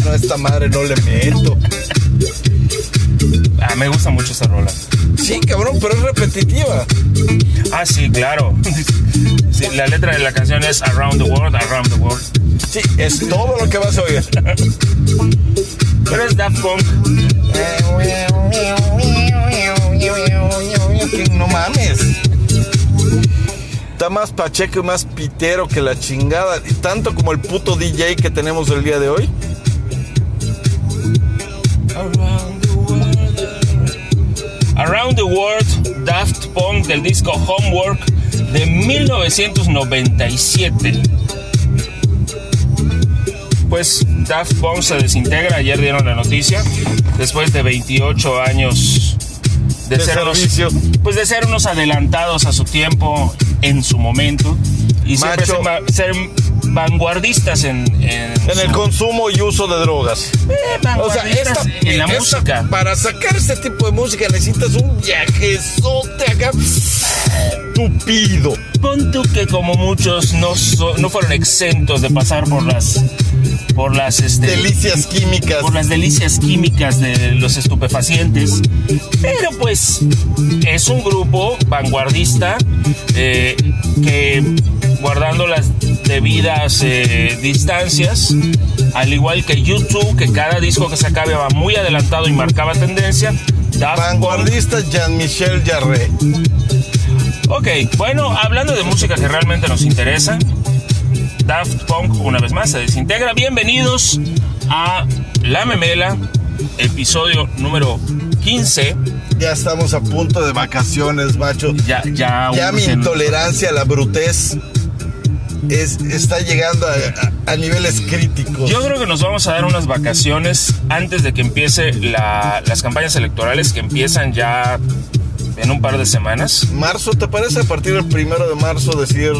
no, a esta madre no le meto. Ah, me gusta mucho esa rola. Sí, cabrón, pero es repetitiva. Ah, sí, claro. Sí, la letra de la canción es Around the World, Around the World. Sí, es todo lo que vas a oír. Pero es Daft Punk. No mames. Está más pacheco y más pitero que la chingada. y Tanto como el puto DJ que tenemos el día de hoy. The World, Daft Punk del disco Homework de 1997. Pues Daft Punk se desintegra, ayer dieron la noticia, después de 28 años de, De ser unos, pues de ser unos adelantados a su tiempo en su momento y siempre ser, va- ser vanguardistas en, en, En el su- consumo y uso de drogas. Eh, O sea, vanguardistas esta, en la esta- música. para sacar este tipo de música necesitas un viajezote acá tupido. Pon tú que como muchos no, so- no fueron exentos de pasar por las por las este, Delicias químicas. por las delicias químicas de los estupefacientes, pero pues es un grupo vanguardista eh, que guardando las debidas eh, distancias, al igual que YouTube, que cada disco que sacaba va muy adelantado y marcaba tendencia, Daft Vanguardista Jean-Michel Jarre. Ok, bueno, hablando de música que realmente nos interesa, Daft Punk una vez más se desintegra. Bienvenidos a La Memela, episodio número 15. Ya estamos a punto de vacaciones, macho. Ya, ya, Ya mi intolerancia a la brutez es, está llegando a, a- a niveles críticos. Yo creo que nos vamos a dar unas vacaciones antes de que empiece la- las campañas electorales que empiezan ya en un par de semanas. ¿Marzo te parece? A partir del primero de marzo decir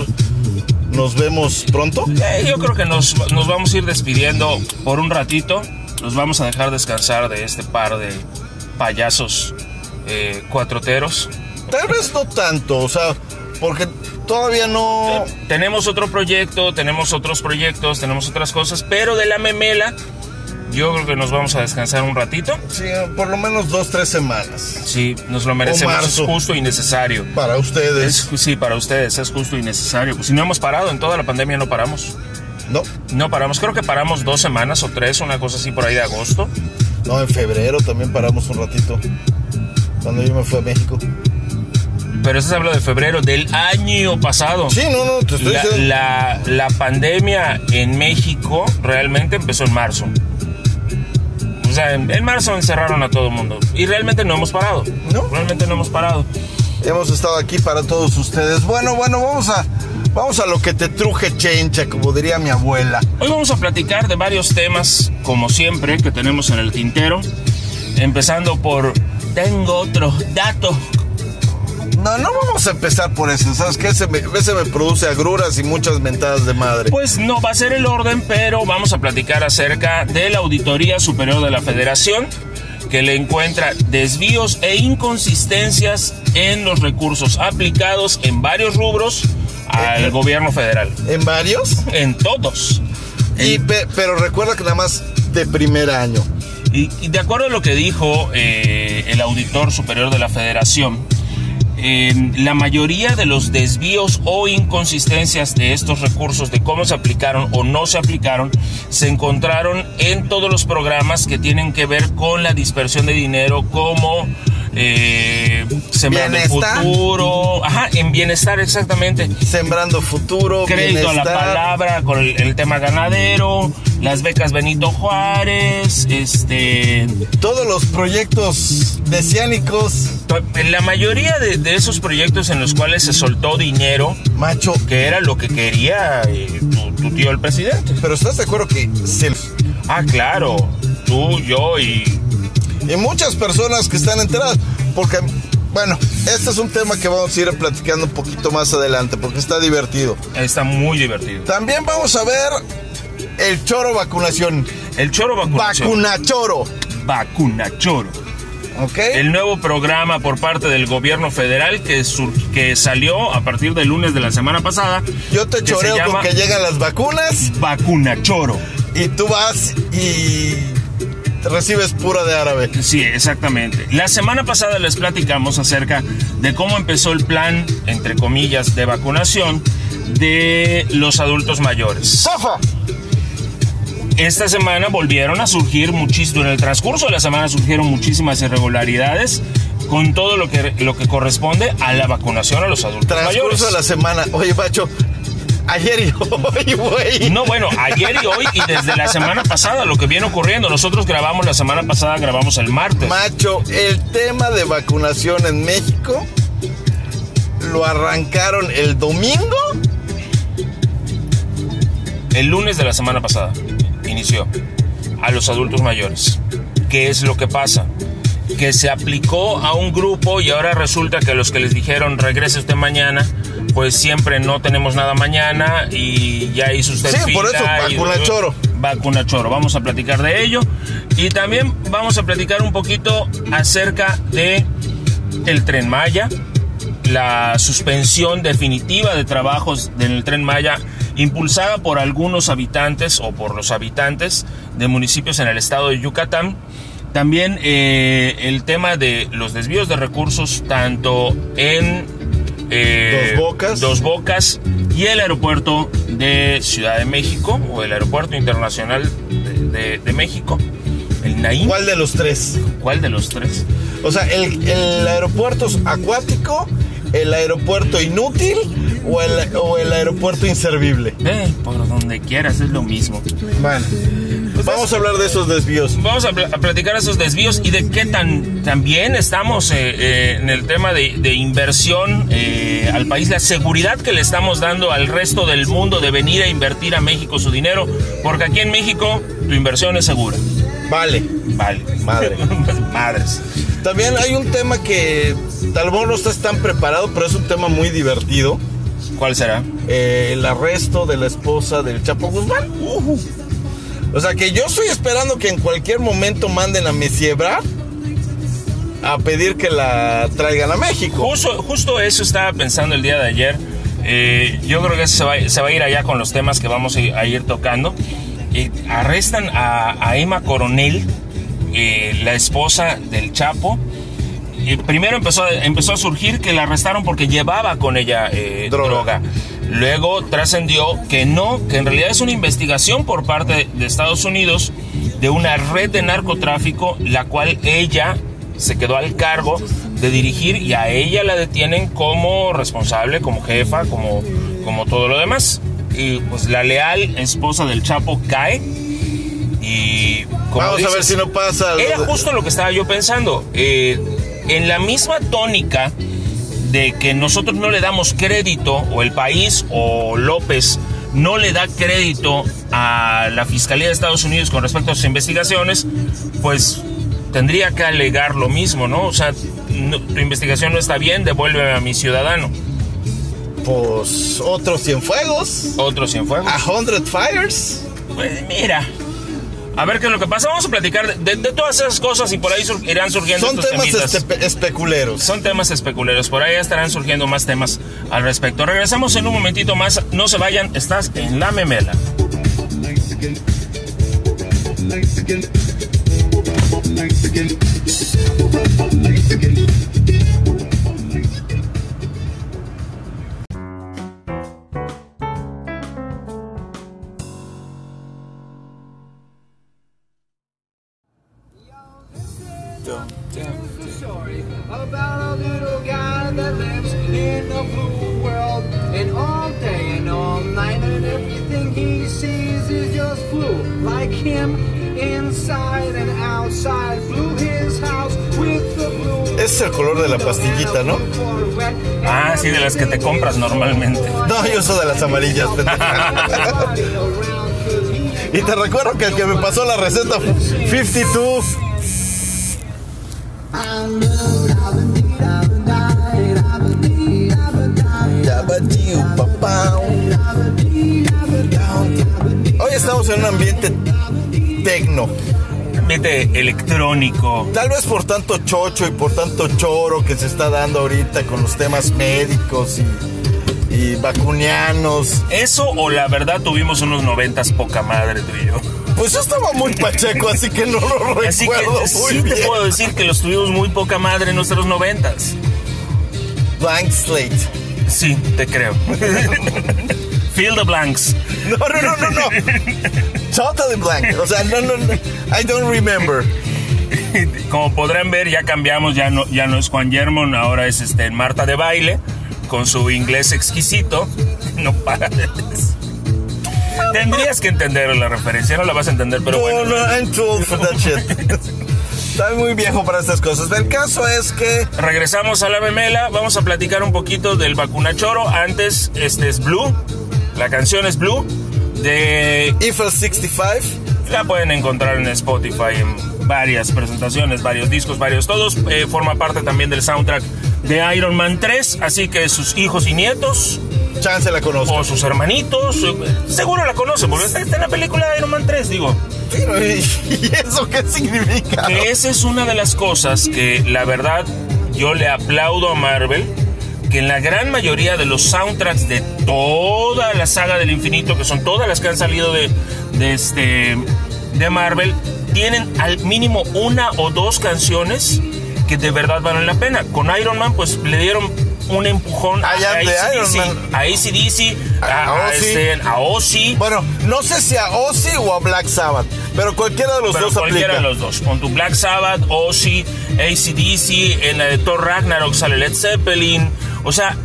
nos vemos pronto. Eh, yo creo que nos, nos vamos a ir despidiendo por un ratito. Nos vamos a dejar descansar de este par de payasos eh, cuatroteros. Tal vez no tanto, o sea, porque todavía no... Tenemos otro proyecto, tenemos otros proyectos, tenemos otras cosas, pero de la memela, yo creo que nos vamos a descansar un ratito. Sí, por lo menos dos, tres semanas. Sí, nos lo merecemos, es justo y necesario. Para ustedes. Es, sí, para ustedes es justo y necesario. Pues si no hemos parado, en toda la pandemia no paramos. No, No paramos, creo que paramos dos semanas o tres, una cosa así por ahí de agosto. no, en febrero también paramos un ratito. Cuando yo me fui a México. Pero eso se habla de febrero del año pasado. Sí, no, no, te estoy La, diciendo. la- la pandemia en México realmente empezó en marzo. O sea, en, en marzo encerraron a todo el mundo. Y realmente no hemos parado. No. Realmente no hemos parado. Hemos estado aquí para todos ustedes. Bueno, bueno, vamos a vamos a lo que te truje chencha, como diría mi abuela. Hoy vamos a platicar de varios temas, como siempre, que tenemos en el tintero. Empezando por Tengo otros datos. No, no vamos a empezar por eso. ¿Sabes qué? Ese me, ese me produce agruras y muchas mentadas de madre. Pues no va a ser el orden, pero vamos a platicar acerca de la Auditoría Superior de la Federación, que le encuentra desvíos e inconsistencias en los recursos aplicados en varios rubros al gobierno federal. ¿En varios? En todos. Y, pe- pero recuerda que nada más de primer año. Y, y de acuerdo a lo que dijo eh, el auditor superior de la federación, la mayoría de los desvíos o inconsistencias de estos recursos, de cómo se aplicaron o no se aplicaron, se encontraron en todos los programas que tienen que ver con la dispersión de dinero, como eh, Sembrando el Bienestar. Futuro, ajá, en bienestar exactamente. Sembrando futuro, Crédito a la palabra con el, el tema ganadero, las becas Benito Juárez, este, Todos los proyectos mesiánicos, la mayoría de, de esos proyectos en los cuales se soltó dinero, macho. que era lo que quería eh, tu, tu tío el presidente. Pero ¿estás de acuerdo que se... Ah, claro, tú, yo y... Y muchas personas que están enteradas, porque, bueno, este es un tema que vamos a ir platicando un poquito más adelante, porque está divertido. Está muy divertido. También vamos a ver el choro vacunación. El choro vacunación. Vacunachoro. Vacuna choro. Ok. El nuevo programa por parte del gobierno federal que, sur- que salió a partir del lunes de la semana pasada. Yo te choreo llama con que llegan las vacunas Vacuna Choro. y tú vas y recibes pura de árabe. Sí, exactamente. La semana pasada les platicamos acerca de cómo empezó el plan, entre comillas, de vacunación de los adultos mayores. ¡Zafa! Esta semana volvieron a surgir muchísimo, en el transcurso de la semana surgieron muchísimas irregularidades con todo lo que, lo que corresponde a la vacunación a los adultos mayores. Transcurso de la semana. Oye, macho, ayer y hoy, güey. No, bueno, ayer y hoy y desde la semana pasada lo que viene ocurriendo. Nosotros grabamos la semana pasada, grabamos el martes. Macho, el tema de vacunación en México lo arrancaron el domingo. El lunes de la semana pasada inició a los adultos mayores. ¿Qué es lo que pasa? Que se aplicó a un grupo y ahora resulta que los que les dijeron regrese usted mañana, pues siempre no tenemos nada mañana y ya hizo usted Sí, por eso, y- vacuna choro. Vacuna choro. Vamos a platicar de ello y también vamos a platicar un poquito acerca de el tren Maya, la suspensión definitiva de trabajos en el tren Maya impulsada por algunos habitantes o por los habitantes de municipios en el estado de Yucatán. También eh, el tema de los desvíos de recursos tanto en eh, Dos Bocas. Dos Bocas y el aeropuerto de Ciudad de México o el aeropuerto internacional de, de- de México, el Naim. ¿Cuál de los tres? ¿Cuál de los tres? O sea, el, el aeropuerto acuático, el aeropuerto inútil o el, o el aeropuerto inservible. Eh, por donde quieras, es lo mismo. Bueno, vamos a hablar de esos desvíos. Vamos a, pl- a platicar esos desvíos y de qué tan, bien estamos eh, eh, en el tema de, de inversión eh, al país, la seguridad que le estamos dando al resto del mundo de venir a invertir a México su dinero, porque aquí en México tu inversión es segura. Vale. Vale. Madre. Madres. También hay un tema que tal vez no estás tan preparado, pero es un tema muy divertido. ¿Cuál será? Eh, el arresto de la esposa del Chapo Guzmán. O sea que yo estoy esperando que en cualquier momento manden a Messi Ebrard a pedir que la traigan a México. Justo, justo eso estaba pensando el día de ayer. Eh, yo creo que se va, se va a ir allá con los temas que vamos a ir, a ir tocando. Eh, arrestan a, a Emma Coronel, eh, la esposa del Chapo. Eh, primero empezó, a- empezó a surgir que la arrestaron porque llevaba con ella eh, Droga. droga. Luego trascendió que no, que en realidad es una investigación por parte de Estados Unidos de una red de narcotráfico, la cual ella se quedó al cargo de dirigir y a ella la detienen como responsable, como jefa, como, como todo lo demás. Y pues la leal esposa del Chapo cae y... como Vamos a ver si no pasa. era justo lo que estaba yo pensando. Eh, en la misma tónica de que nosotros no le damos crédito, o el país, o López, no le da crédito a la Fiscalía de Estados Unidos con respecto a sus investigaciones, pues tendría que alegar lo mismo, ¿no? O sea, no- tu investigación no está bien, devuélveme a mi ciudadano. Pues otros Cienfuegos. Otro Cienfuegos. A Hundred Fires. Pues mira. A ver qué es lo que pasa. Vamos a platicar de, de todas esas cosas y por ahí sur- irán surgiendo Son estos temas especuleros. Son temas especuleros, por ahí estarán surgiendo más temas al respecto. Regresamos en un momentito más, no se vayan, estás en la memela. La pastillita, ¿no? Ah, sí, de las que te compras normalmente. No, yo soy de las amarillas. y te recuerdo que el que me pasó la receta 52 Hoy estamos en un ambiente tecno. Ambiente electrónico. Tal vez por tanto chocho y por tanto choro que se está dando ahorita con los temas médicos y, y vacunianos. Eso o la verdad tuvimos unos noventas poca madre tú y yo. Pues yo estaba muy pacheco, así que no lo Así que recuerdo muy sí te puedo decir que los tuvimos muy poca madre en nuestros noventas. Blank slate. Sí, te creo. Fill the blanks. No, no, no, no, no. Totally blank. O sea, no, no, no. I don't remember. Como podrán ver, ya cambiamos, ya no, ya no es Juan Germon, ahora es este Marta de baile, con su inglés exquisito. No para de Tendrías que entender la referencia, no la vas a entender, pero no, bueno. no, I'm too old for that shit. Estoy muy viejo para estas cosas. El caso es que Regresamos a la memela, vamos a platicar un poquito del vacunachoro. Antes, este es Blue, la canción es Blue, de Eiffel 65, La pueden encontrar en Spotify en varias presentaciones, varios discos, varios todos. Eh, forma parte también del soundtrack de Iron Man 3, así que sus hijos y nietos chance la conozco. o sus hermanitos, seguro la conocen, porque está, está en la película de Iron Man 3, digo. ¿no? ¿Y y eso qué significa? Que esa es una de las cosas que la verdad yo le aplaudo a Marvel, que en la gran mayoría de los soundtracks de toda la saga del infinito, que son todas las que han salido de, de este de Marvel, tienen al mínimo una o dos canciones que de verdad valen la pena. Con Iron Man, pues le dieron un empujón Ah, de AC/DC, a ACDC, a, A a, Ozzy. este, a Ozzy. Bueno, no sé si a Ozzy o a Black Sabbath, pero cualquiera de los Pero dos cualquiera aplica. de los dos. Con tu Black Sabbath, Ozzy, ACDC, en la de Thor Ragnarok sale Led Zeppelin. O sea,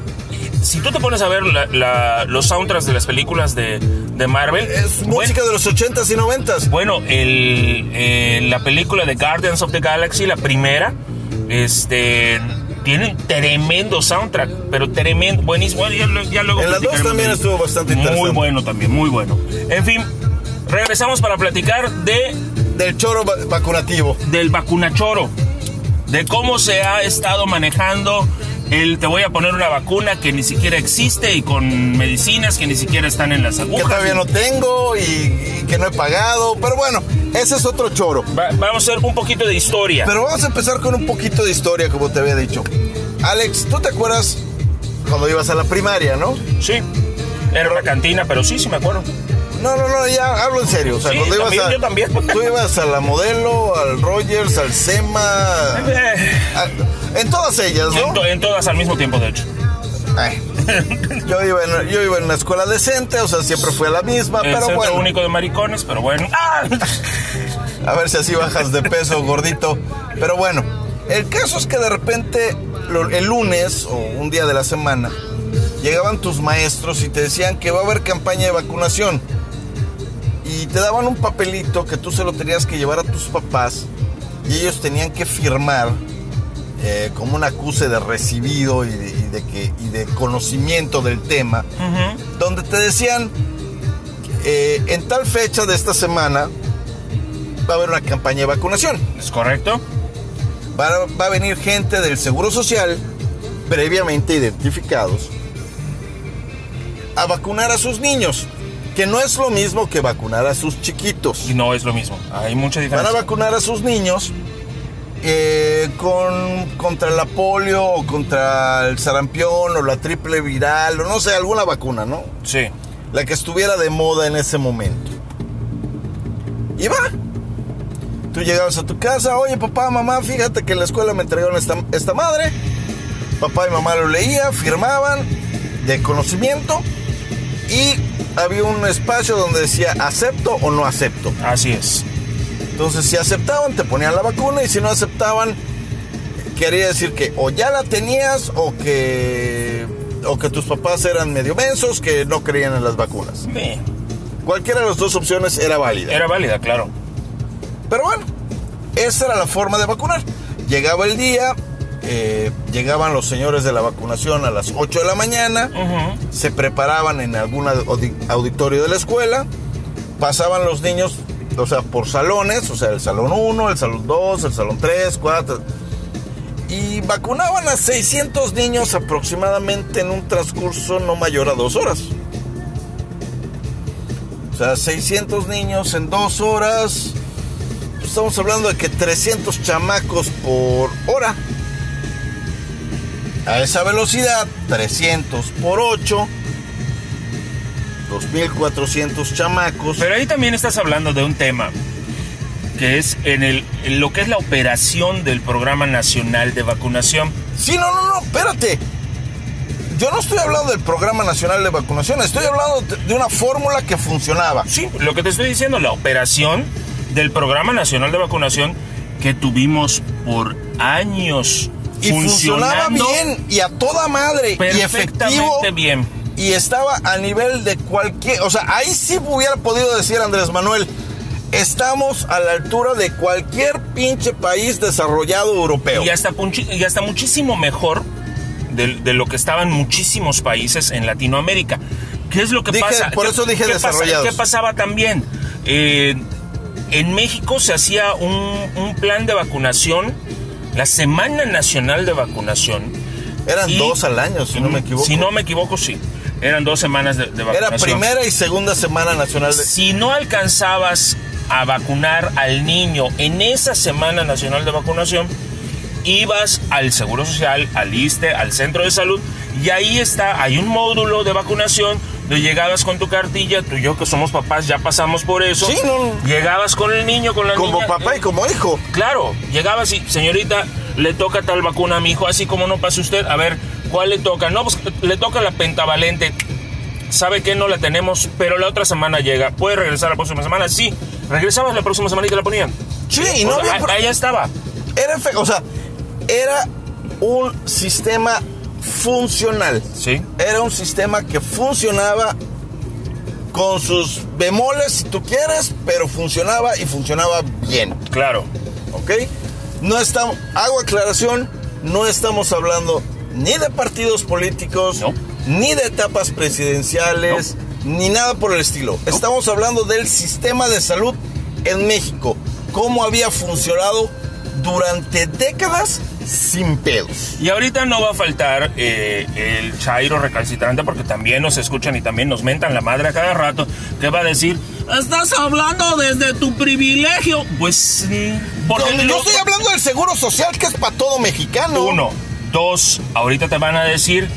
si tú te pones a ver la- la- los soundtracks de las películas de, de Marvel, Es bueno, música de los 80s y 90s. bueno, el, eh, la película de Guardians of the Galaxy, la primera, este, tienen tremendo soundtrack, pero tremendo, buenísimo. Ya, luego En la dos también estuvo bastante Muy interesante. bueno también, muy bueno. En fin, regresamos para platicar de Del choro va- vacunativo. del vacunachoro, de cómo se ha estado manejando el te voy a poner una vacuna que ni siquiera existe y con medicinas que ni siquiera están en las Que agujas. todavía no tengo y, y que no he pagado. Pero bueno, ese es otro choro. Va- vamos a hacer un poquito de historia. Pero vamos a empezar con un poquito de historia, como te había dicho. Alex, ¿tú te acuerdas cuando ibas a la primaria, no? Sí, era una cantina, pero sí, sí me acuerdo. No, no, no, ya hablo en serio. O sea, Sí, cuando ibas también, a. yo también. Tú ibas a la modelo, al Rogers, al SEMA. A- en todas ellas, en, ¿no? to- en todas al mismo tiempo, de hecho. Ay. Yo, iba en, yo iba en una escuela decente, o sea, siempre fue a la misma, El pero bueno. único de maricones, pero bueno. ¡Ah! A ver si así bajas de peso, gordito. Pero bueno, el caso es que de repente, el lunes o un día de la semana, llegaban tus maestros y te decían que va a haber campaña de vacunación. Y te daban un papelito que tú se lo tenías que llevar a tus papás y ellos tenían que firmar eh, como un acuse de recibido y de, y de que, y de conocimiento del tema, donde te decían, eh, en tal fecha de esta semana va a haber una campaña de vacunación. ¿Es correcto? Va a, va a venir gente del Seguro Social, previamente identificados, a vacunar a sus niños, que no es lo mismo que vacunar a sus chiquitos. Y no es lo mismo. Hay mucha Van a diferencia. vacunar a sus niños eh, con, contra la polio o contra el sarampión o la triple viral o no sé, alguna vacuna, ¿no? Sí. la que estuviera de moda en ese momento. Y va. Tú llegabas a tu casa, oye papá, mamá, fíjate que en la escuela me entregaron esta, esta madre. Papá y mamá lo leía, firmaban de conocimiento y había un espacio donde decía acepto o no acepto. Así es. Entonces si aceptaban te ponían la vacuna y si no aceptaban quería decir que o ya la tenías o que o que tus papás eran medio mensos que no creían en las vacunas. Sí. Cualquiera de las dos opciones era válida. Era válida, claro. Pero bueno, esa era la forma de vacunar. Llegaba el día, eh, llegaban los señores de la vacunación a las 8 de la mañana, se preparaban en algún audi- auditorio de la escuela, pasaban los niños, o sea, por salones, o sea, el salón 1, el salón 2, el salón 3, 4, y vacunaban a 600 niños aproximadamente en un transcurso no mayor a dos horas. O sea, 600 niños en dos horas estamos hablando de que 300 chamacos por hora. A esa velocidad, 300 por 8, 2400 chamacos. Pero ahí también estás hablando de un tema que es en, el, en lo que es la operación del Programa Nacional de Vacunación. Sí, no, no, no, espérate. Yo no estoy hablando del Programa Nacional de Vacunación, estoy hablando de- una fórmula que funcionaba. Sí, lo que te estoy diciendo, la operación del Programa Nacional de Vacunación que tuvimos por años Y funcionaba bien y a toda madre y perfectamente efectivo. bien. Y estaba a nivel de cualquier, o sea, ahí sí hubiera podido decir Andrés Manuel, estamos a la altura de cualquier pinche país desarrollado europeo. Y hasta, punchi- y hasta muchísimo mejor de, de lo que estaban muchísimos países en Latinoamérica. ¿Qué es lo que Dije- pasa? por ¿Qué- eso dije qué pasa-. ¿Qué pasaba también? Eh, en México se hacía un, un plan de vacunación, la Semana Nacional de Vacunación. Eran y- dos al año, si no me equivoco. Si no me equivoco, sí. Eran dos semanas de, de Era vacunación. primera y segunda semana nacional de... Si no alcanzabas a vacunar al niño en esa Semana Nacional de Vacunación, ibas al Seguro Social, al ISTE, al Centro de Salud, y ahí está, hay un módulo de vacunación, donde llegabas con tu cartilla, tú y yo que somos papás ya pasamos por eso. Sí, no. Llegabas con el niño, con la Como niña. papá y como hijo. Claro, llegabas y, señorita, le toca tal vacuna a mi hijo, así como no pase usted, a ver, ¿cuál le toca? No, pues le toca la pentavalente. ¿Sabe que no la tenemos? Pero la otra semana llega. ¿Puede regresar la próxima semana? Sí. Regresabas la próxima semana y te la ponían. Sí, y no O sea, había... ahí ya estaba. Era, o sea, era un sistema funcional. Sí. Era un sistema que funcionaba con sus bemoles, si tú quieres, pero funcionaba y funcionaba bien. Claro. ¿Ok? No estamos, hago aclaración, no estamos hablando ni de partidos políticos, No. ni de etapas presidenciales, ni nada por el estilo. Estamos hablando del sistema de salud en México, cómo había funcionado durante décadas sin pedos. Y ahorita no va a faltar eh, el Chairo recalcitrante porque también nos escuchan y también nos mentan la madre a cada rato que va a decir, estás hablando desde tu privilegio. Pues, porque No, lo- yo estoy hablando del seguro social que es para todo mexicano. Uno. Dos, ahorita te van a decir,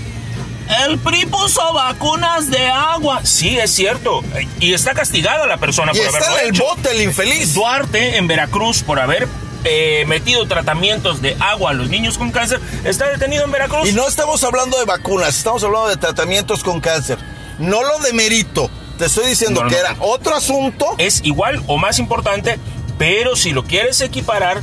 el PRI puso vacunas de agua. Sí, es cierto. Y está castigada la persona Y por está haberlo en el hecho. bote el infeliz. Duarte, en Veracruz, por haber eh, metido tratamientos de agua a los niños con cáncer, está detenido en Veracruz. Y no estamos hablando de vacunas, estamos hablando de tratamientos con cáncer. No lo demerito. Te estoy diciendo No, no, que no. era otro asunto. Es igual o más importante, pero si lo quieres equiparar,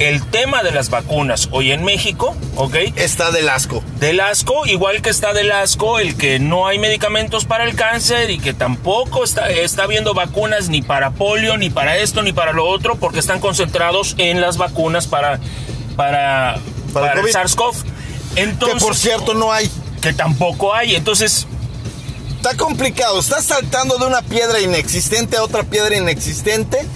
el tema de las vacunas hoy en México, ¿ok? Está del asco. Del asco, igual que está del asco el que no hay medicamentos para el cáncer y que tampoco está, está habiendo vacunas ni para polio, ni para esto, ni para lo otro, porque están concentrados en las vacunas para, para, Para para, el. SARS-CoV. Entonces, que por cierto no hay. que tampoco hay. Entonces, Está complicado. Estás saltando de una piedra inexistente a otra piedra inexistente.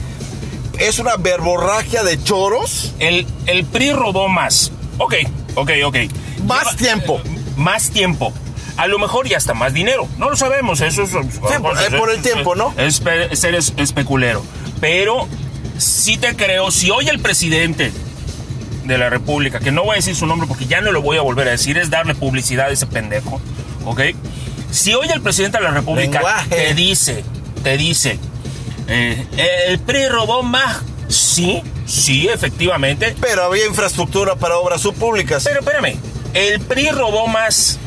Es una verborragia de choros. el, el PRI robó más. Ok, ok, ok. Más tiempo. Más tiempo. A lo mejor y hasta más dinero. No lo sabemos. Eso es. por- eh, por el tiempo, ¿no? Es, pe- ser es- especulero. Pero sí te creo. Si hoy el presidente de la República, que no voy a decir su nombre porque ya no lo voy a volver a decir, es darle publicidad a ese pendejo. ¿Ok? Si hoy el presidente de la República Lenguaje. te dice, te dice, eh, el PRI robó más. Sí, sí, efectivamente. Pero había infraestructura para obras subpúblicas. Pero espérame, el PRI robó más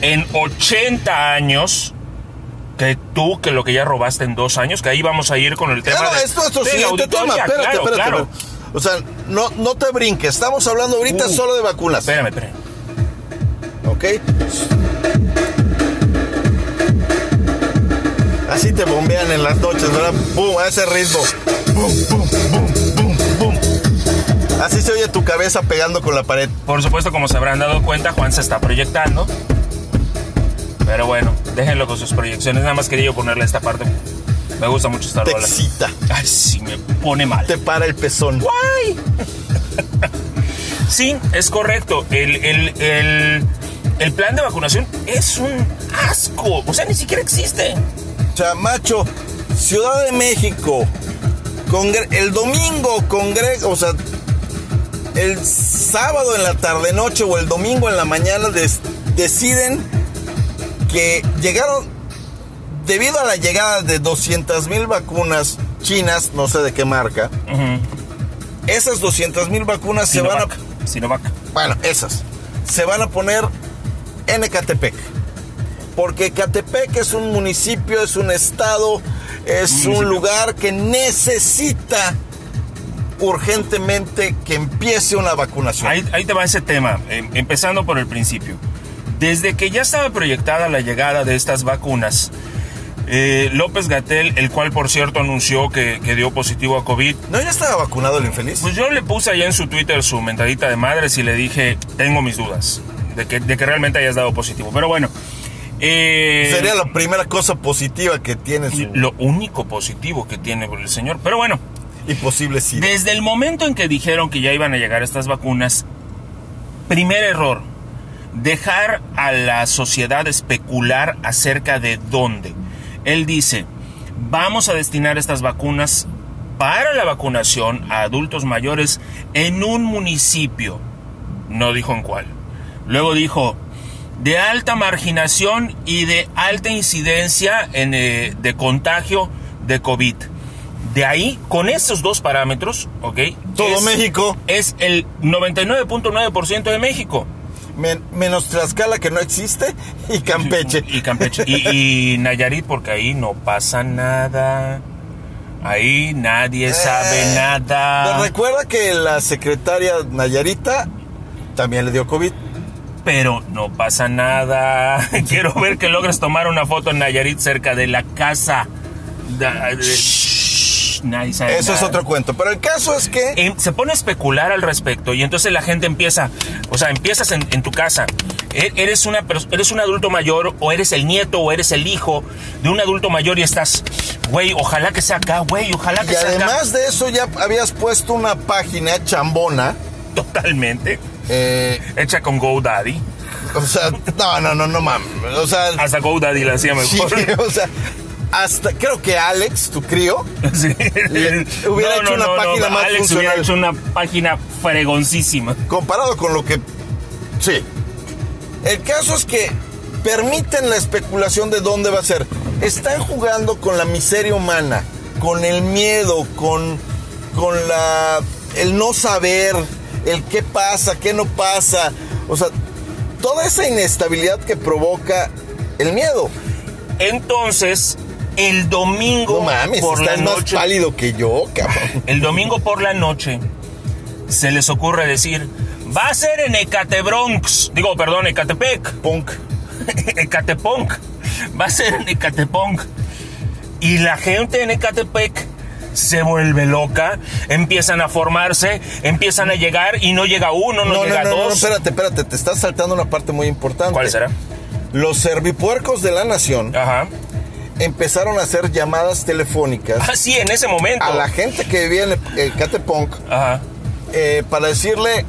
en 80 años que tú, que lo que ya robaste en dos años, que ahí vamos a ir con el tema. Claro, de- es nuestro de siguiente tema. Espérate, Claro, espérate. claro. espérate. O sea, no, no te brinques. Estamos hablando ahorita Uh. solo de vacunas. Espérame, espérame. ¿Ok? Así te bombean en las noches, ¿verdad? ¡Bum! A ese ritmo. ¡Bum, bum, bum, bum, bum! Así se oye tu cabeza pegando con la pared. Por supuesto, como se habrán dado cuenta, Juan se está proyectando. Pero bueno, déjenlo con sus proyecciones. Nada más quería yo ponerle esta parte. Me gusta mucho esta Te rola. excita. Ay, sí, me pone mal. Te para el pezón. ¡Guay! Sí, es correcto. El, el- el- el plan de vacunación es un asco. O sea, ni siquiera existe. O sea, macho, Ciudad de México, congre- el domingo congrega, o sea, el sábado en la tarde noche o el domingo en la mañana deciden que llegaron debido a la llegada de 200 mil vacunas chinas, no sé de qué marca, esas 200 mil vacunas se van a Sinovac. Sinovac. bueno, esas. Se van a poner en Ecatepec. Porque Ecatepec es un municipio, es un estado, es Municipio. un lugar que necesita urgentemente que empiece una vacunación. Ahí, ahí te va ese tema, em- empezando por el principio. Desde que ya estaba proyectada la llegada de estas vacunas, eh, López Gatel, el cual por cierto anunció que, que dio positivo a COVID, ¿No ya estaba vacunado el infeliz? pues yo le puse allá en su Twitter su mentadita de madres y le dije, tengo mis dudas de que, de que realmente hayas dado positivo. Pero bueno, eh, Sería la primera cosa positiva que tiene su... lo único positivo que tiene el señor. Pero bueno, Y posible sí. Desde el momento en que dijeron que ya iban a llegar estas vacunas, primer error, dejar a la sociedad especular acerca de dónde. Él dice, vamos a destinar estas vacunas para la vacunación a adultos mayores en un municipio. No dijo en cuál. Luego dijo, de alta marginación y de alta incidencia en, eh, de contagio de COVID. De ahí, con estos dos parámetros, ¿ok? Todo es- México. Es el 99.9% de México. Men- menos Tlaxcala que no existe y Campeche. Y Campeche. Y, y Nayarit, porque ahí no pasa nada. Ahí nadie sabe Eh, nada. Pero recuerda que la secretaria Nayarita también le dio COVID. Pero no pasa nada. Quiero ver que logres tomar una foto en Nayarit cerca de la casa. Nadie sabe Eso es otro cuento. Pero el caso es que Eh, se pone a especular al respecto y entonces la gente empieza, o sea, empiezas en, en tu casa, E- eres, una, eres un adulto mayor o eres el nieto o eres el hijo de un adulto mayor y estás, güey, ojalá que sea acá, güey, ojalá que Y sea acá. además de eso ya habías puesto una página chambona. Totalmente, eh, hecha con GoDaddy. o sea, no, no, no, no mames. O sea, Hasta GoDaddy la hacía sí, mejor. o sea, hasta creo que Alex, tu crío, Sí. Le- hubiera hecho una página más Alex funcional. hubiera hecho una página fregoncísima. comparado con lo que... Sí. El caso es que permiten la especulación de dónde va a ser. Están jugando con la miseria humana, con el miedo, con, con la, el no saber, el qué pasa, qué no pasa. O sea, toda esa inestabilidad que provoca el miedo. Entonces, el domingo No mames, por la más noche... pálido que yo, cabrón. El domingo por la noche se les ocurre decir, va a ser en Ecatebronx, digo, perdón, Ecatepec, Punk. Ecatepunk, va a ser en Ecatepunk. Y la gente en Ecatepec se vuelve loca, empiezan a formarse, empiezan a llegar y no llega uno, no, No, no, llega no, no, dos. espérate, espérate, te estás saltando una parte muy importante. ¿Cuál será? Los servipuercos de la nación Ajá. empezaron a hacer llamadas telefónicas Ah, sí, en ese momento. a la gente que vivía en el Catepunk Ajá. eh, para decirle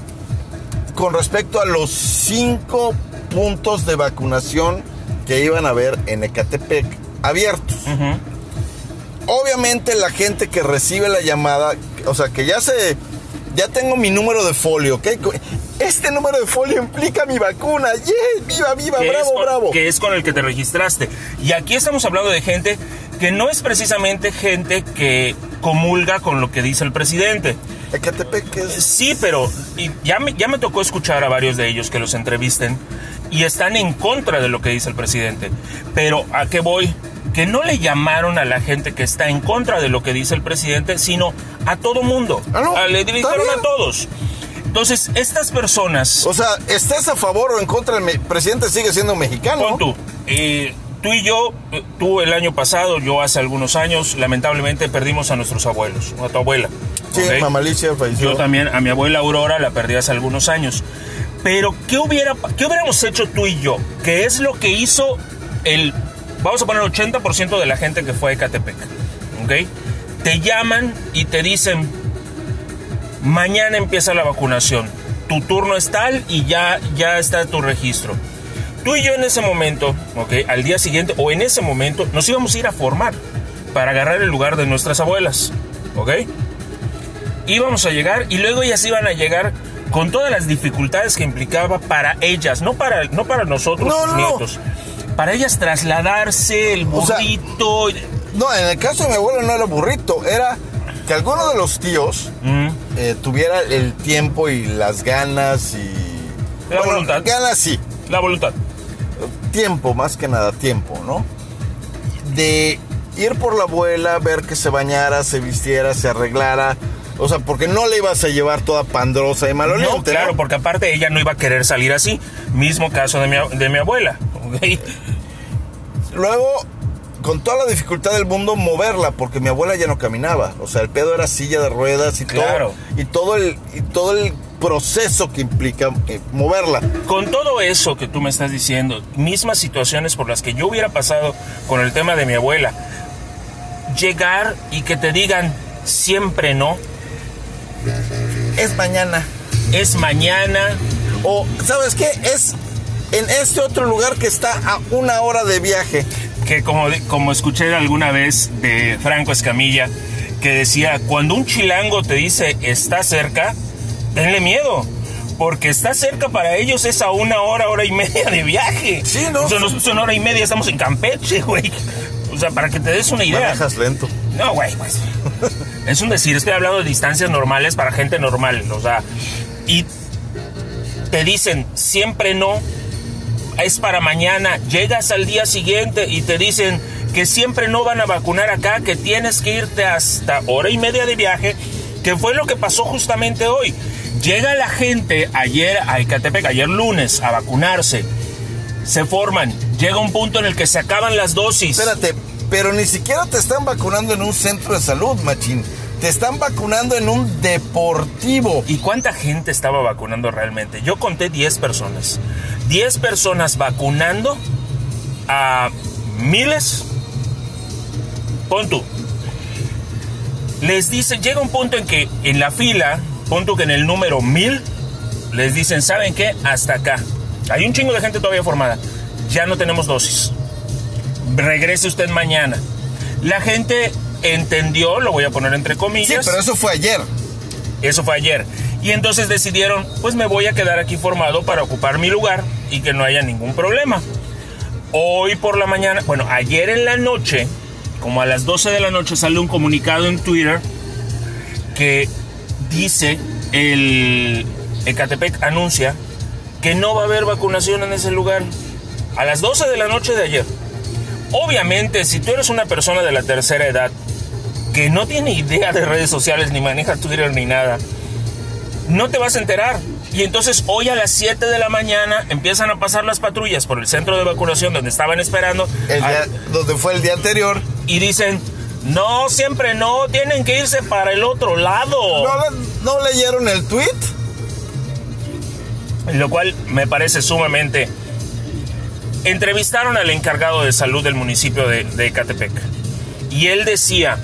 con respecto a los cinco puntos de vacunación que iban a haber en Ecatepec abiertos. Ujú. Obviamente la gente que recibe la llamada, o sea, que ya se, ya tengo mi número de folio, ¿ok? Este número de folio implica mi vacuna, ¡yeah! ¡Viva, viva, que bravo, con, bravo! que es con el que te registraste. Y aquí estamos hablando de gente que no es precisamente gente que comulga con lo que dice el presidente. Sí, pero y ya, me, ya me tocó escuchar a varios de ellos que los entrevisten y están en contra de lo que dice el presidente. Pero ¿a qué voy? Que no le llamaron a la gente que está en contra de lo que dice el presidente, sino a todo mundo. Ah, no, Ah, le dijeron a todos. Entonces, estas personas... O sea, estés a favor o en contra del presidente, sigue siendo mexicano. Pon tú, eh, tú y yo, eh, tú el año pasado, yo hace algunos años, lamentablemente perdimos a nuestros abuelos, a tu abuela. Sí, ¿ok? mamá Alicia falleció. Yo también, a mi abuela Aurora la perdí hace algunos años. Pero, ¿qué, hubiera, ¿qué hubiéramos hecho tú y yo? ¿Qué es lo que hizo el, vamos a poner 80% de la gente que fue a Ecatepec? ¿Ok? Te llaman y te dicen, mañana empieza la vacunación. Tu turno es tal y ya, ya está tu registro. Tú y yo en ese momento, ¿ok? Al día siguiente o en ese momento nos íbamos a ir a formar para agarrar el lugar de nuestras abuelas. ¿ok? Íbamos a llegar y luego ellas iban a llegar con todas las dificultades que implicaba para ellas, no para, no para nosotros, No, sus no. nietos. Para ellas trasladarse, el O sea, burrito. No, en el caso de mi abuelo no era burrito, era que alguno de los tíos Mm, eh, tuviera el tiempo y las ganas y... La voluntad. Ganas sí, la voluntad. tiempo, más que nada tiempo, ¿no? De ir por la abuela, ver que se bañara, se vistiera, se arreglara. O sea, porque no le ibas a llevar toda pandrosa y maloliente. No, claro, ¿no? porque aparte ella no iba a querer salir así. Mismo caso de mi, de mi abuela. Luego, con toda la dificultad del mundo, moverla, porque mi abuela ya no caminaba. O sea, el pedo era silla de ruedas y Claro. todo. Y todo el, y todo el proceso que implica eh, moverla. Con todo eso que tú me estás diciendo, mismas situaciones por las que yo hubiera pasado con el tema de mi abuela, llegar y que te digan siempre no, Es mañana. es mañana, O, ¿sabes qué? Es en este otro lugar que está a una hora de viaje. que como, como escuché alguna vez de Franco Escamilla, que decía, cuando un chilango te dice está cerca, tenle miedo. Porque está cerca para ellos es a una hora, hora y media de viaje. Sí, ¿no? O sea, nosotros en hora y media estamos en Campeche, güey. O sea, para que te des una idea. Manejas lento. No, güey, pues. Es un decir, estoy hablando de distancias normales para gente normal. O sea, y te dicen siempre no, es para mañana. Llegas al día siguiente y te dicen que siempre no van a vacunar acá, que tienes que irte hasta hora y media de viaje, que fue lo que pasó justamente hoy. Llega la gente ayer a Ecatepec, ayer lunes, a vacunarse. Se forman. Llega un punto en el que se acaban las dosis. Espérate, pero ni siquiera te están vacunando en un centro de salud, machín. Te están vacunando en un deportivo. ¿Y cuánta gente estaba vacunando realmente? Yo conté 10 personas. 10 personas vacunando a miles. Pon tú. Les dicen, llega un punto en que en la fila, pon tú que en el número 1000, les dicen, ¿saben qué? Hasta acá. Hay un chingo de gente todavía formada. Ya no tenemos dosis. Regrese usted mañana. La gente entendió, lo voy a poner entre Sí, comillas. pero eso fue ayer. Eso fue ayer. Y entonces decidieron, pues me voy a quedar aquí formado para ocupar mi lugar y que no haya ningún problema. Hoy por la mañana, bueno, ayer en la noche, como a las 12 de la noche, sale un comunicado en Twitter que dice, el Ecatepec anuncia que no va a haber vacunación en ese lugar. A las 12 de la noche de ayer. Obviamente, si tú eres una persona de la tercera edad que no tiene idea de redes sociales, ni maneja Twitter ni nada, no te vas a enterar. Y entonces hoy a las 7 de la mañana empiezan a pasar las patrullas por el centro de vacunación donde estaban esperando El a- día- donde fue el día anterior. y dicen, no, siempre no, tienen que irse para el otro lado. ¿No, le- no leyeron el tweet? Lo cual me parece sumamente... Entrevistaron al encargado de salud del municipio de, de Ecatepec. Y él decía,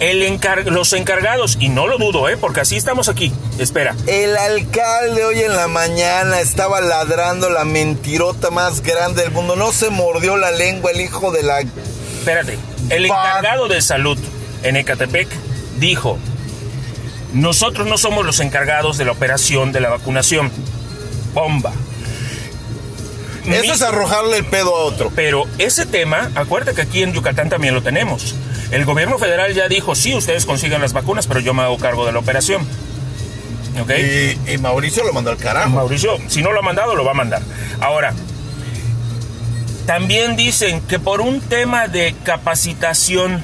el encar- los encargados, y no lo dudo, ¿eh? porque así estamos aquí, espera, El alcalde hoy en la mañana estaba ladrando la mentirota más grande del mundo. No se mordió la lengua el hijo de la... espérate, el encargado de salud en Ecatepec dijo, nosotros no somos los encargados de la operación de la vacunación. Bomba. Eso Mi- es arrojarle el pedo a otro. Pero ese tema, acuérdate que aquí en Yucatán también lo tenemos. El gobierno federal ya dijo, sí, ustedes consigan las vacunas, pero yo me hago cargo de la operación. ¿Ok? Y, y Mauricio lo mandó al carajo. Mauricio, si no lo ha mandado, lo va a mandar. Ahora, también dicen que por un tema de capacitación,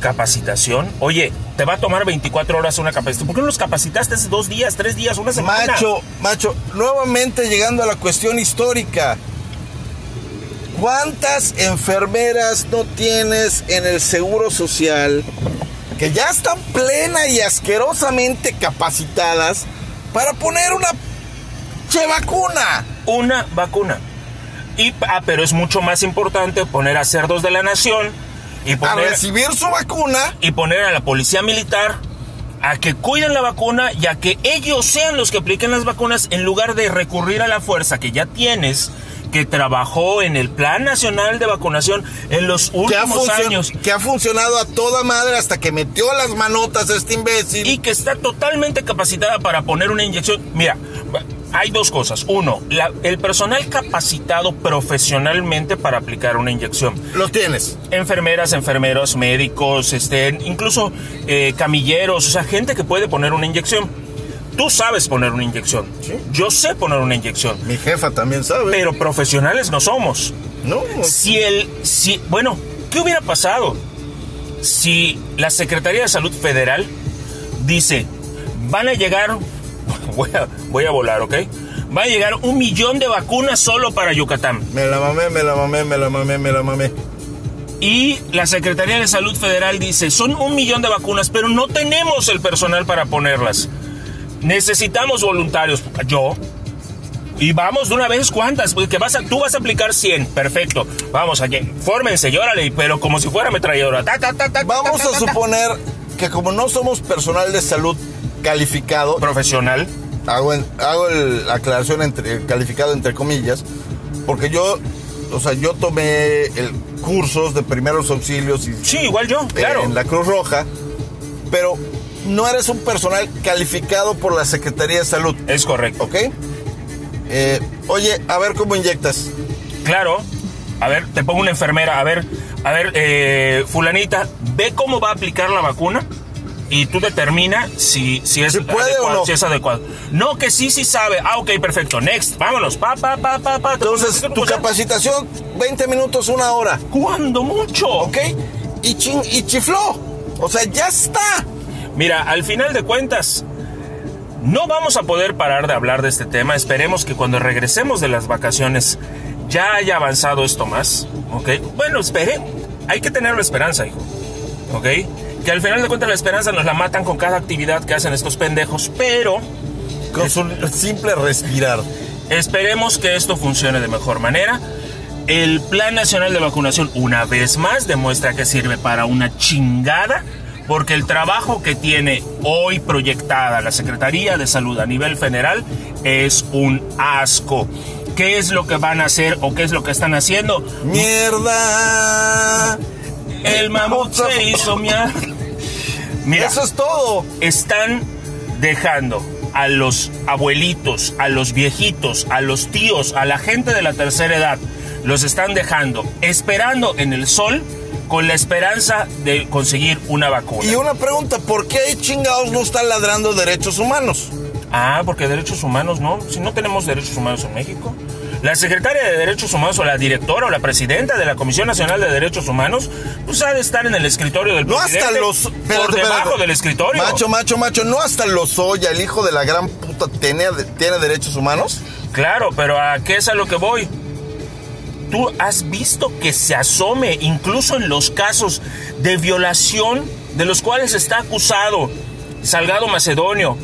capacitación, oye, te va a tomar 24 horas una capacitación. ¿Por qué no los capacitaste hace dos días, tres días, una semana? Macho, macho, nuevamente llegando a la cuestión histórica. ¿Cuántas enfermeras no tienes en el Seguro Social que ya están plena y asquerosamente capacitadas para poner una che vacuna? Una vacuna. Y, ah, pero es mucho más importante poner a cerdos de la nación y A poner, recibir su vacuna y poner a la policía militar a que cuiden la vacuna y a que ellos sean los que apliquen las vacunas en lugar de recurrir a la fuerza que ya tienes, que trabajó en el Plan Nacional de Vacunación en los Que últimos funcio- años que ha funcionado a toda madre hasta que metió las manotas este imbécil. y que está totalmente capacitada para poner una inyección. Mira, hay dos cosas. Uno, la- el personal capacitado profesionalmente para aplicar una inyección. Los tienes. Enfermeras, enfermeros, médicos, este, incluso eh, camilleros, o sea, gente que puede poner una inyección. Tú sabes poner una inyección. Sí. Yo sé poner una inyección. Mi jefa también sabe. Pero profesionales no somos. no, Si el. Si, bueno, ¿qué hubiera pasado si la Secretaría de Salud Federal dice: van a llegar. Voy a, voy a volar, ¿ok? Va a llegar un millón de vacunas solo para Yucatán. me la mamé, me la mamé, me la mamé, me la mamé. Y la Secretaría de Salud Federal dice: son un millón de vacunas, pero no tenemos el personal para ponerlas. Necesitamos voluntarios. Yo. Y vamos de una vez, ¿cuántas? Porque vas a, tú vas a aplicar 100. Perfecto. Vamos, allí. Fórmense, llórale, pero como si fuera ametralladora. Ta, ta, ta, ta, Vamos a suponer que como no somos personal de salud calificado, Profesional. Hago, en- hago el- la aclaración entre calificado entre comillas, porque yo, o sea, yo tomé el cursos de primeros auxilios y Sí, igual yo, claro. en la Cruz Roja, pero no eres un personal calificado por la Secretaría de Salud, Es correcto. ¿ok? Eh, oye, a ver cómo inyectas. Claro. A ver, te pongo una enfermera. A ver, a ver, eh, fulanita, ve cómo va a aplicar la vacuna y tú determina si, si es Si puede adecuado, o no. si es adecuado. No, que sí, sí sabe. Ah, ok, perfecto. Next, vámonos. Pa, pa, pa, pa, pa. Entonces, tu capacitación, 20 minutos, una hora, ¿Cuándo mucho? ¿ok? Y, chin- y chifló. O sea, ya está. Mira, al final de cuentas, no vamos a poder parar de hablar de este tema. Esperemos que cuando regresemos de las vacaciones ya haya avanzado esto más. ¿Ok? Bueno, espere. Hay que tener la esperanza, hijo. ¿Ok? Que al final de cuentas la esperanza nos la matan con cada actividad que hacen estos pendejos. Pero Con su simple respirar. Esperemos que esto funcione de mejor manera. El Plan Nacional de Vacunación, una vez más, demuestra que sirve para una chingada, porque el trabajo que tiene hoy proyectada la Secretaría de Salud a nivel federal es un asco. ¿Qué es lo que van a hacer o qué es lo que están haciendo? Mierda. El mamut se hizo mia- Mira, Eso es todo. están dejando a los abuelitos, a los viejitos, a los tíos, a la gente de la tercera edad, los están dejando esperando en el sol con la esperanza de conseguir una vacuna. Y una pregunta, ¿por qué ahí chingados no están ladrando derechos humanos? Ah, porque derechos humanos no, si no tenemos derechos humanos en México. La secretaria de Derechos Humanos o la directora o la presidenta de la Comisión Nacional de Derechos Humanos, pues ha de estar en el escritorio del No hasta presidente. los... por debajo del escritorio. Macho, macho, macho, ¿no hasta los Oya, el hijo de la gran puta, tiene, tiene derechos humanos? Claro, pero ¿a qué es a lo que voy? Tú has visto que se asome incluso en los casos de violación de los cuales está acusado Salgado Macedonio.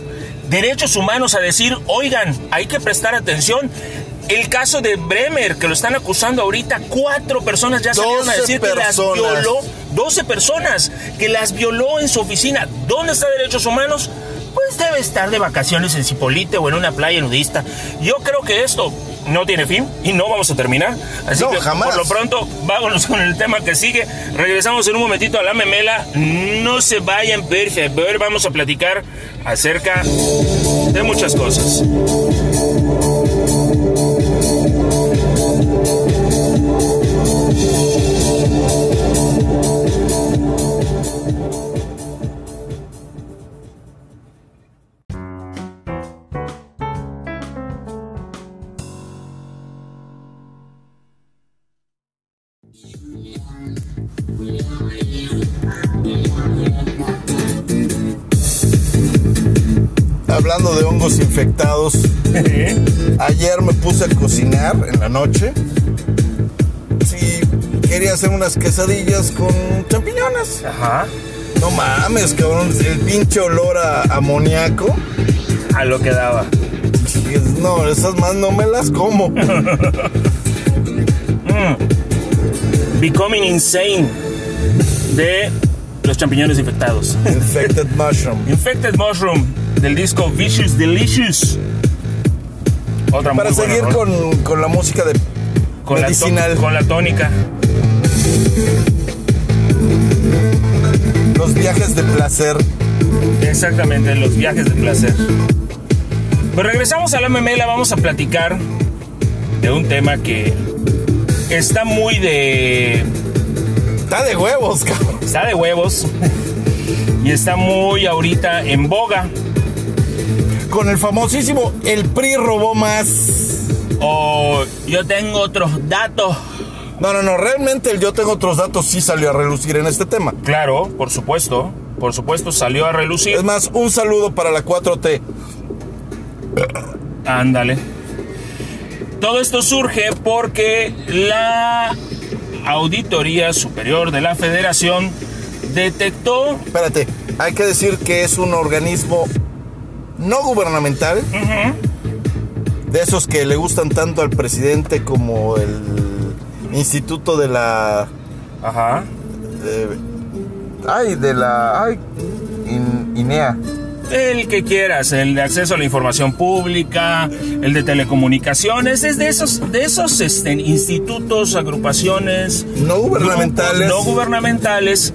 Derechos humanos a decir, oigan, hay que prestar atención. El caso de Bremer, que lo están acusando ahorita, cuatro personas ya salieron a 12 decir que las violó. 12 personas que las violó en su oficina. ¿Dónde está Derechos Humanos? Pues debe estar de vacaciones en Cipolite o en una playa nudista. Yo creo que esto no tiene fin y no vamos a terminar. Así No, que jamás. por lo pronto, vámonos con el tema que sigue. Regresamos en un momentito a la memela. No se vayan, por favor. Vamos a platicar acerca de muchas cosas. Hablando de hongos infectados, ayer me puse a cocinar en la noche. Sí, quería hacer unas quesadillas con champiñones. Ajá. No mames, cabrón, el pinche olor a amoníaco. A lo que daba. No, esas más no me las como. Becoming Insane de los champiñones infectados. Infected mushroom. Infected Mushroom del disco Vicious Delicious. Otra Para muy buena seguir con, con la música de con la, Medicinal. tó- con la tónica. Los viajes de placer. Exactamente, los viajes de placer. Pues regresamos a la memela, vamos a platicar de un tema que está muy de... Está de huevos, cabrón. está de huevos y está muy ahorita en boga. Con el famosísimo El PRI robó más. O yo tengo otros datos. No, no, no. Realmente el yo tengo otros datos sí salió a relucir en este tema. Claro, por supuesto, por supuesto salió a relucir. Es más, un saludo para la 4T. Ándale. Todo esto surge porque la Auditoría Superior de la Federación detectó Espérate, hay que decir que es un organismo no gubernamental. De esos que le gustan tanto al presidente como el Instituto de la... Ajá. de- ay, de la... Ay, In- INEA. El que quieras, el de acceso a la información pública, el de telecomunicaciones, es de esos, de esos este, institutos, agrupaciones No gubernamentales. grupos no gubernamentales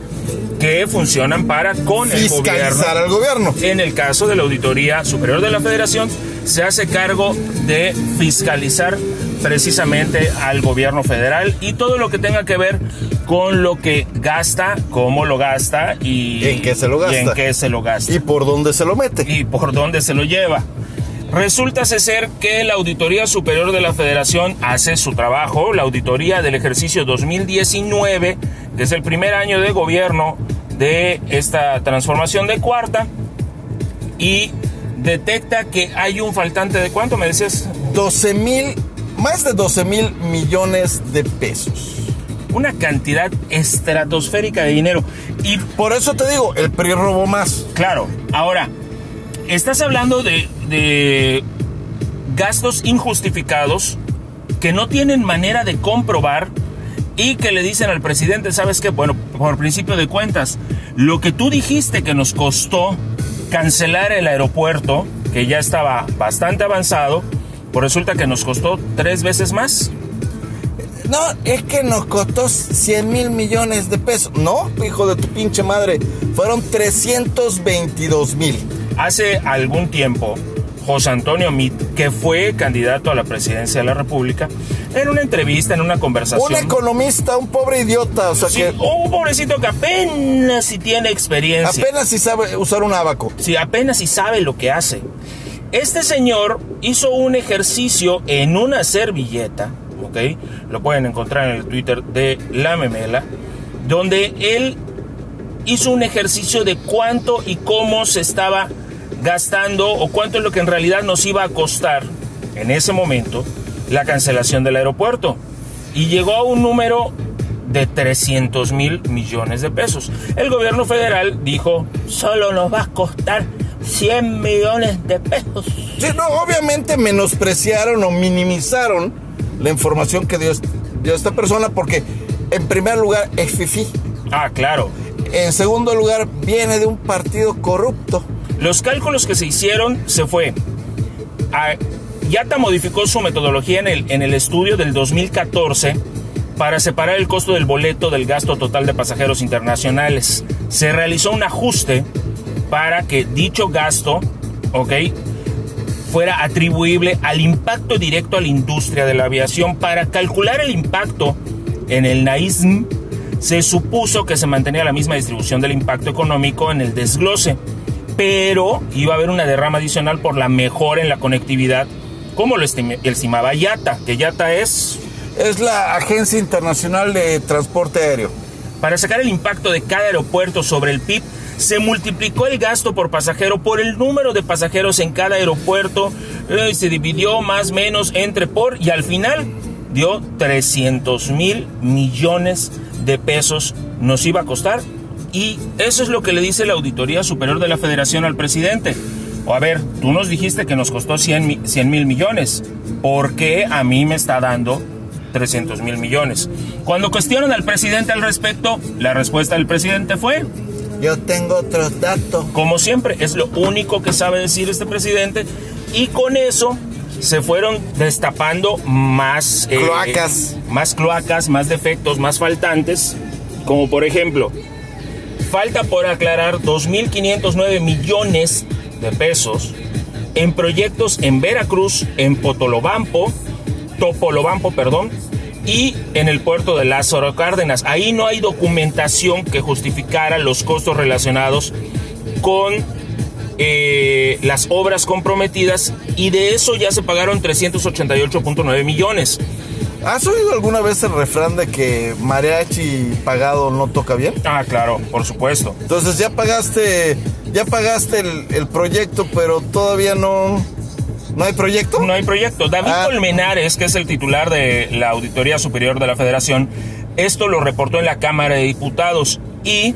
que funcionan para con el gobierno. Fiscalizar al gobierno. En el caso de la Auditoría Superior de la Federación, se hace cargo de fiscalizar precisamente al gobierno federal y todo lo que tenga que ver con lo que gasta, cómo lo gasta y En qué se lo y gasta. en qué se lo gasta ¿Y por dónde se lo mete? y por dónde se lo lleva. Resulta ser que la Auditoría Superior de la Federación hace su trabajo, la auditoría del ejercicio 2019, que es el primer año de gobierno de esta transformación de cuarta, y detecta que hay un faltante de cuánto me decías, 12 mil, más de 12 mil millones de pesos. una cantidad estratosférica de dinero. Y Por eso te digo, el PRI robó más. Claro, ahora, estás hablando de, de gastos injustificados que no tienen manera de comprobar y que le dicen al presidente, ¿sabes qué? Bueno, por principio de cuentas, lo que tú dijiste que nos costó cancelar el aeropuerto, que ya estaba bastante avanzado, pues resulta que nos costó tres veces más. No, es que nos costó 100 mil millones de pesos. No, hijo de tu pinche madre. Fueron 322 mil. Hace algún tiempo, José Antonio Mit, que fue candidato a la presidencia de la República, en una entrevista, en una conversación. Un economista, un pobre idiota. O sea Sí, que un pobrecito que apenas si tiene experiencia. apenas si sabe usar un abaco. Sí, apenas si sabe lo que hace. Este señor hizo un ejercicio en una servilleta, ¿ok? Lo pueden encontrar en el Twitter de La Memela, donde él hizo un ejercicio de cuánto y cómo se estaba gastando o cuánto es lo que en realidad nos iba a costar en ese momento la cancelación del aeropuerto. Y llegó a un número de 300 mil millones de pesos. El gobierno federal dijo, solo nos va a costar 100 millones de pesos. Sí, no, obviamente menospreciaron o minimizaron la información que dio, dio esta persona porque, en primer lugar, es fifí. Ah, claro. En segundo lugar, viene de un partido corrupto. Los cálculos que se hicieron se fue. a- Yata modificó su metodología en el, en el estudio del 2014 para separar el costo del boleto del gasto total de pasajeros internacionales. Se realizó un ajuste para que dicho gasto, ¿ok? fuera atribuible al impacto directo a la industria de la aviación. Para calcular el impacto en el NAISM, se supuso que se mantenía la misma distribución del impacto económico en el desglose, pero iba a haber una derrama adicional por la mejora en la conectividad, como lo estim- estimaba YATA, que YATA es Es la Agencia Internacional de Transporte Aéreo. Para sacar el impacto de cada aeropuerto sobre el PIB, se multiplicó el gasto por pasajero por el número de pasajeros en cada aeropuerto, eh, se dividió más o menos entre por y al final dio 300 mil millones de pesos nos iba a costar y eso es lo que le dice la Auditoría Superior de la Federación al presidente. O a ver, tú nos dijiste que nos costó 100 mil millones, ¿por qué a mí me está dando 300 mil millones. Cuando cuestionan al presidente al respecto, la respuesta del presidente fue, Yo tengo otros datos. como siempre, es lo único que sabe decir este presidente y con eso se fueron destapando más eh, Cloacas. más cloacas, más defectos, más faltantes, como por ejemplo, falta por aclarar 2.509 millones de pesos en proyectos en Veracruz, en Potolobampo, Topolobampo, perdón, y en el puerto de Lázaro Cárdenas. Ahí no hay documentación que justificara los costos relacionados con eh, las obras comprometidas y de eso ya se pagaron 388.9 millones. ¿Has oído alguna vez el refrán de que mariachi pagado no toca bien? Ah, claro, por supuesto. Entonces ya pagaste, ya pagaste el, el proyecto, pero todavía no, no hay proyecto. No hay proyecto. David Ah. Colmenares, que es el titular de la Auditoría Superior de la Federación, esto lo reportó en la Cámara de Diputados y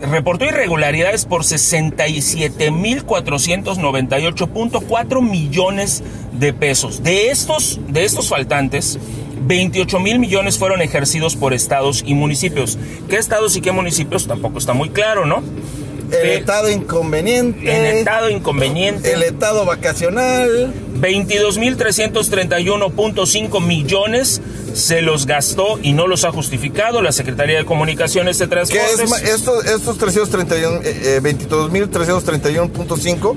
reportó irregularidades por 67.498.4 millones de pesos. De estos, de estos faltantes, 28 mil millones fueron ejercidos por estados y municipios. ¿Qué estados y qué municipios? Tampoco está muy claro, ¿no? El Eh, estado inconveniente. El estado inconveniente. El estado vacacional. 22.331.5 millones se los gastó y no los ha justificado la Secretaría de Comunicaciones de es Transportes. ma- estos, estos 331, eh, 22.331.5,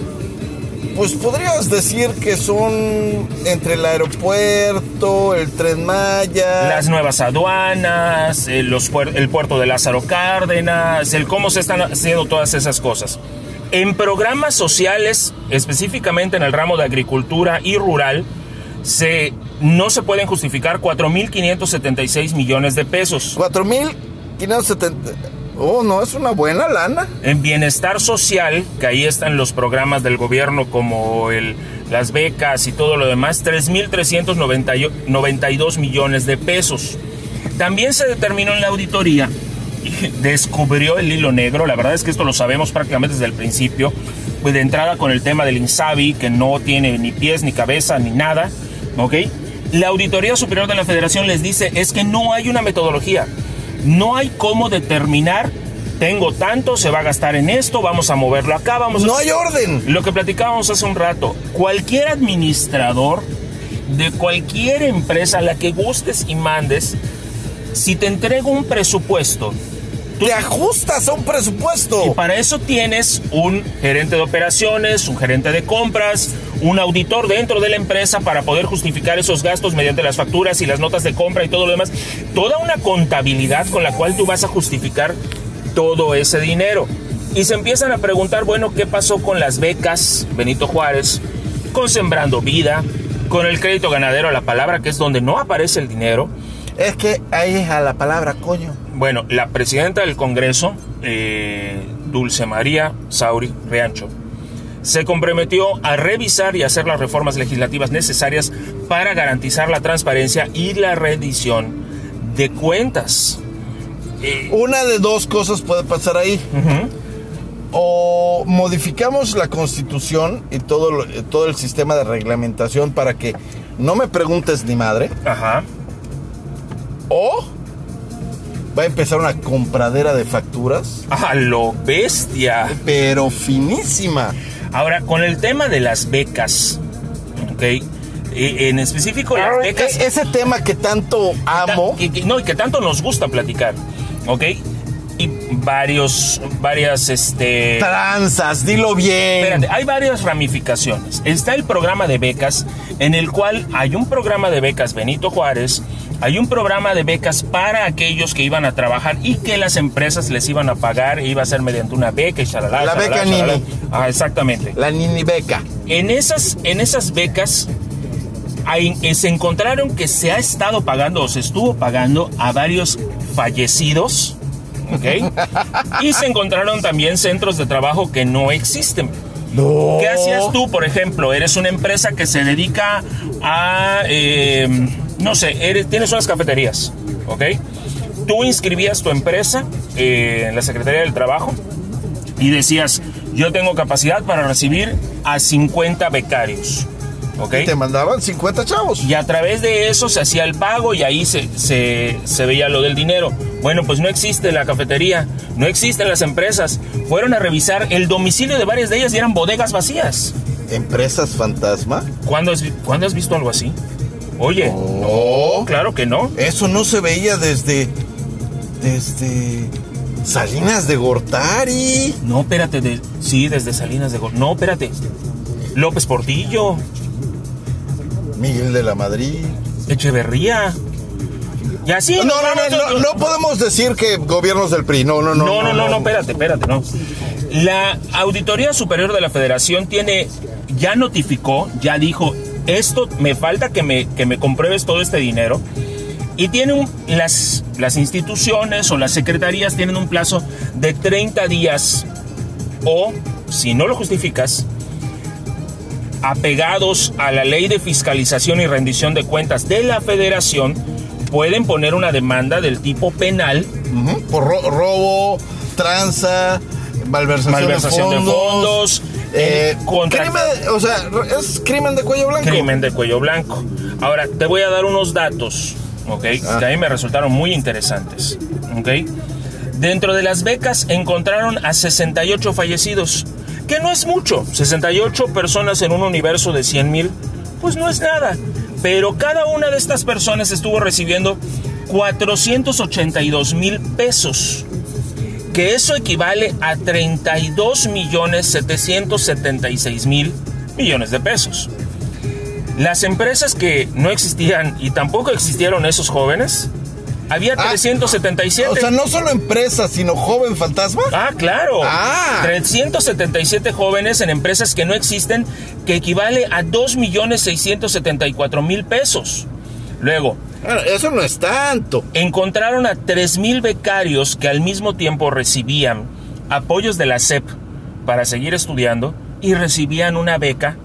pues podrías decir que son entre el aeropuerto, el tren Maya. las nuevas aduanas, eh, los puer- el puerto de Lázaro Cárdenas, el cómo se están haciendo todas esas cosas. En programas sociales, específicamente en el ramo de agricultura y rural, se, no se pueden justificar 4.576 millones de pesos. 4.570. Oh, no, es una buena lana. En bienestar social, que ahí están los programas del gobierno como el, las becas y todo lo demás, 3.392 millones de pesos. También se determinó en la auditoría, descubrió el hilo negro, la verdad es que esto lo sabemos prácticamente desde el principio, pues de entrada con el tema del INSABI, que no tiene ni pies, ni cabeza, ni nada, ¿ok? La Auditoría Superior de la Federación les dice es que no hay una metodología, no hay cómo determinar, tengo tanto, se va a gastar en esto, vamos a moverlo acá, vamos a... No hay orden. Lo que platicábamos hace un rato, cualquier administrador de cualquier empresa a la que gustes y mandes, si te entrego un presupuesto, Te ajustas a un presupuesto. y para eso tienes un gerente de operaciones, un gerente de compras, un auditor dentro de la empresa para poder justificar esos gastos mediante las facturas y las notas de compra y todo lo demás. Toda una contabilidad con la cual tú vas a justificar todo ese dinero. Y se empiezan a preguntar, bueno, ¿qué pasó con las becas Benito Juárez? Con Sembrando Vida, con el crédito ganadero a la palabra, que es donde no aparece el dinero. Es que ahí es a la palabra coño. Bueno, la presidenta del Congreso, eh, Dulce María Sauri Riancho, se comprometió a revisar y hacer las reformas legislativas necesarias para garantizar la transparencia y la rendición de cuentas. Eh, Una de dos cosas puede pasar ahí. O modificamos la constitución y todo, lo- eh, todo el sistema de reglamentación para que no me preguntes ni madre. Ajá. O va a empezar una compradera de facturas, A lo bestia. pero finísima. Ahora, con el tema de las becas, ¿ok? Eh, En específico, las becas. E- ese tema que tanto amo. Que- que- no, y que tanto nos gusta platicar, ¿ok? Y varios, varias, este... Tranzas, dilo bien. Espérate, hay varias ramificaciones. Está el programa de becas, en el cual hay un programa de becas Benito Juárez, hay un programa de becas para aquellos que iban a trabajar y que las empresas les iban a pagar, e iba a ser mediante una beca y shalala, La shalala, beca shalala. Nini. Ah, exactamente. La Nini Beca. En esas, en esas becas hay- eh, se encontraron que se ha estado pagando o se estuvo pagando a varios fallecidos, ¿ok? y se encontraron también centros de trabajo que no existen. No. ¿Qué hacías tú, por ejemplo? Eres una empresa que se dedica a, eh, no sé, eres, tienes unas cafeterías, ¿ok? Tú inscribías tu empresa eh, en la Secretaría del Trabajo y decías, yo tengo capacidad para recibir a 50 becarios, ¿ok? Te mandaban 50 chavos. Y a través de eso se hacía el pago y ahí se, se, se veía lo del dinero. Bueno, pues no existe la cafetería, no existen las empresas. Fueron a revisar el domicilio de varias de ellas y eran bodegas vacías. ¿Empresas fantasma? ¿Cuándo has, ¿cuándo has visto algo así? Oye, no, claro que no. Eso no se veía desde. Desde. Salinas de Gortari. No, espérate, de, sí, desde Salinas de Gortari. No, espérate. López Portillo, Miguel de la Madrid. Echeverría. Y así. No, no, no, no, no podemos decir que gobiernos del PRI. No, no, no. No, no, no, no, espérate, espérate, no. La Auditoría Superior de la Federación tiene, ya notificó, ya dijo, esto me falta que me, que me compruebes todo este dinero. Y tiene un- las, las instituciones o las secretarías tienen un plazo de 30 días o, si no lo justificas, apegados a la ley de fiscalización y rendición de cuentas de la federación, pueden poner una demanda del tipo penal Por ro- robo, tranza, malversación, malversación de de fondos. Eh, eh, contra- crimen, o sea, es crimen de cuello blanco. crimen de cuello blanco. Ahora, te voy a dar unos datos, ¿ok? Ah. Que a mí me resultaron muy interesantes, ¿ok? Dentro de las becas encontraron a 68 fallecidos, que no es mucho. 68 personas en un universo de 100 mil, pues no es nada. Pero cada una de estas personas estuvo recibiendo 482 mil pesos que eso equivale a 32 millones 776 mil millones de pesos. Las empresas que no existían y tampoco existieron esos jóvenes, había Ah, 377. O sea, no solo empresas, sino joven fantasma. Ah, claro. Ah. 377 jóvenes en empresas que no existen, que equivale a 2 millones 674 mil pesos. Luego, Bueno, eso no es tanto. encontraron a 3.000 becarios que al mismo tiempo recibían apoyos de la SEP para seguir estudiando y recibían una beca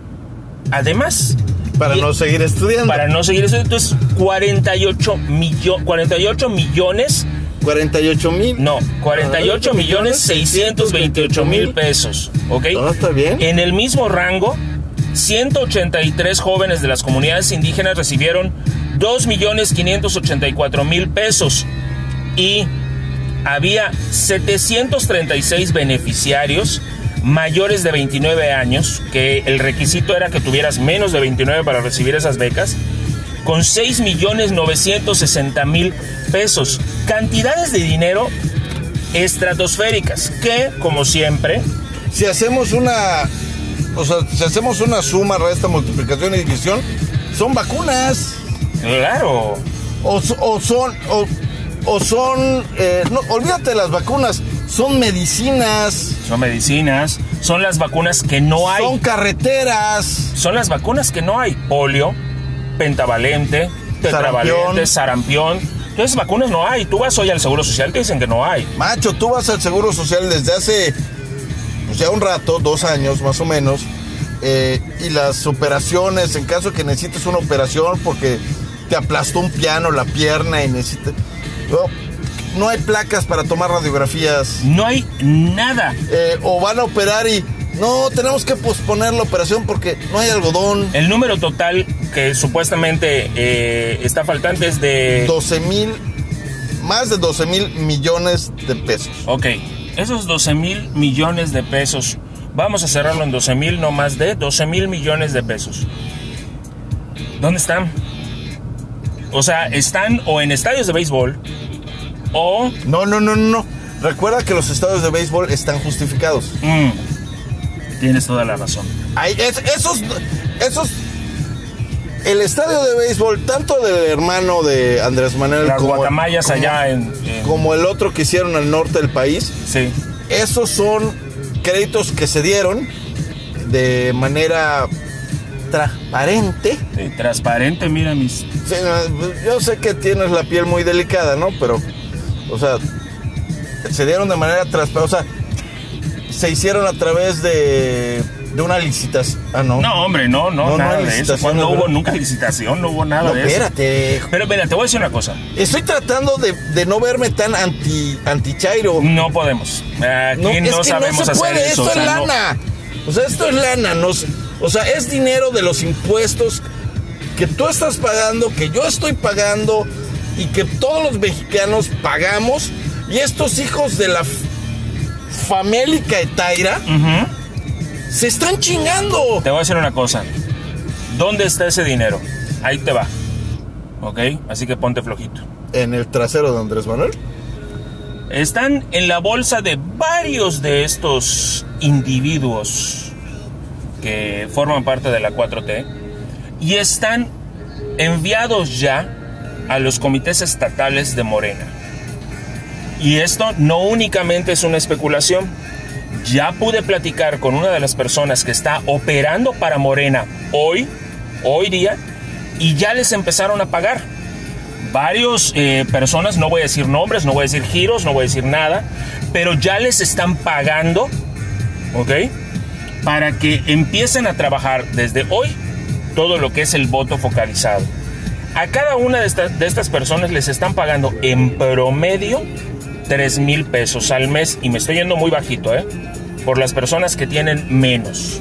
además Para Y- no seguir estudiando. para no seguir estudiando. Entonces, 48, millo- 48 millones, 48 mil. no, 48 millones 628 mil pesos, ¿ok? No, está bien. En el mismo rango, 183 jóvenes de las comunidades indígenas recibieron 2.584.000 pesos y había 736 beneficiarios mayores de 29 años, que el requisito era que tuvieras menos de 29 para recibir esas becas, con 6.960.000 pesos. Cantidades de dinero estratosféricas que, como siempre, Si hacemos una. O sea, si hacemos una suma, resta, multiplicación y división, son vacunas. Claro, O, so- o son. O, o son. eh, no, olvídate de las vacunas. Son medicinas. son medicinas, son las vacunas que no hay. Son carreteras. son las vacunas que no hay. Polio, pentavalente, tetravalente, sarampión. Entonces vacunas no hay. Tú vas hoy al Seguro Social te dicen que no hay. Macho, tú vas al Seguro Social desde hace. Pues ya un rato, dos años más o menos. eh, y las operaciones, en caso que necesites una operación porque te aplastó un piano la pierna y necesitas. No, no hay placas para tomar radiografías. No hay nada. eh, o van a operar y no, tenemos que posponer la operación porque no hay algodón. El número total que supuestamente eh, está faltante es de... 12 mil, más de 12 mil millones de pesos. Ok, esos 12 mil millones de pesos, vamos a cerrarlo en 12 mil, no más de 12 mil millones de pesos. ¿Dónde están? O sea, están o en estadios de béisbol o... No, no, no, no, no. Recuerda que los estadios de béisbol están justificados. Mm, tienes toda la razón. Hay es- esos, esos, el estadio de béisbol, tanto del hermano de Andrés Manuel Las como, guatamayas como- allá en... en- como el otro que hicieron al norte del país, sí. esos son créditos que se dieron de manera transparente. Sí, transparente, mira mis... Sí, no, yo sé que tienes la piel muy delicada, ¿no? Pero, o sea, se dieron de manera transparente. O sea, se hicieron a través de, de una licitación. Ah, no. No, hombre, no, no, No, no nada hay de eso. Cuando hubo nunca licitación, no hubo nada No, de eso. espérate. Pero mira, te voy a decir una cosa. Estoy tratando de, de no verme tan anti, anti Chairo. No podemos. Aquí no, es que sabemos no se hacer puede, eso. esto o es sea, no. lana. O sea, esto es lana. nos- o sea, es dinero de los impuestos que tú estás pagando, que yo estoy pagando y que todos los mexicanos pagamos. Y estos hijos de la famélica Etaira. Se están chingando. Te voy a decir una cosa. ¿Dónde está ese dinero? Ahí te va. ¿Ok? Así que ponte flojito. En el trasero de Andrés Manuel. Están en la bolsa de varios de estos individuos que forman parte de la 4T y están enviados ya a los comités estatales de Morena. Y esto no únicamente es una especulación. Ya pude platicar con una de las personas que está operando para Morena hoy, hoy día, y ya les empezaron a pagar. Varios eh, personas, no voy a decir nombres, no voy a decir giros, no voy a decir nada, pero ya les están pagando, ¿ok? Para que empiecen a trabajar desde hoy todo lo que es el voto focalizado. A cada una de estas, de estas personas les están pagando en promedio 3 mil pesos al mes y me estoy yendo muy bajito, ¿eh? Por las personas que tienen menos,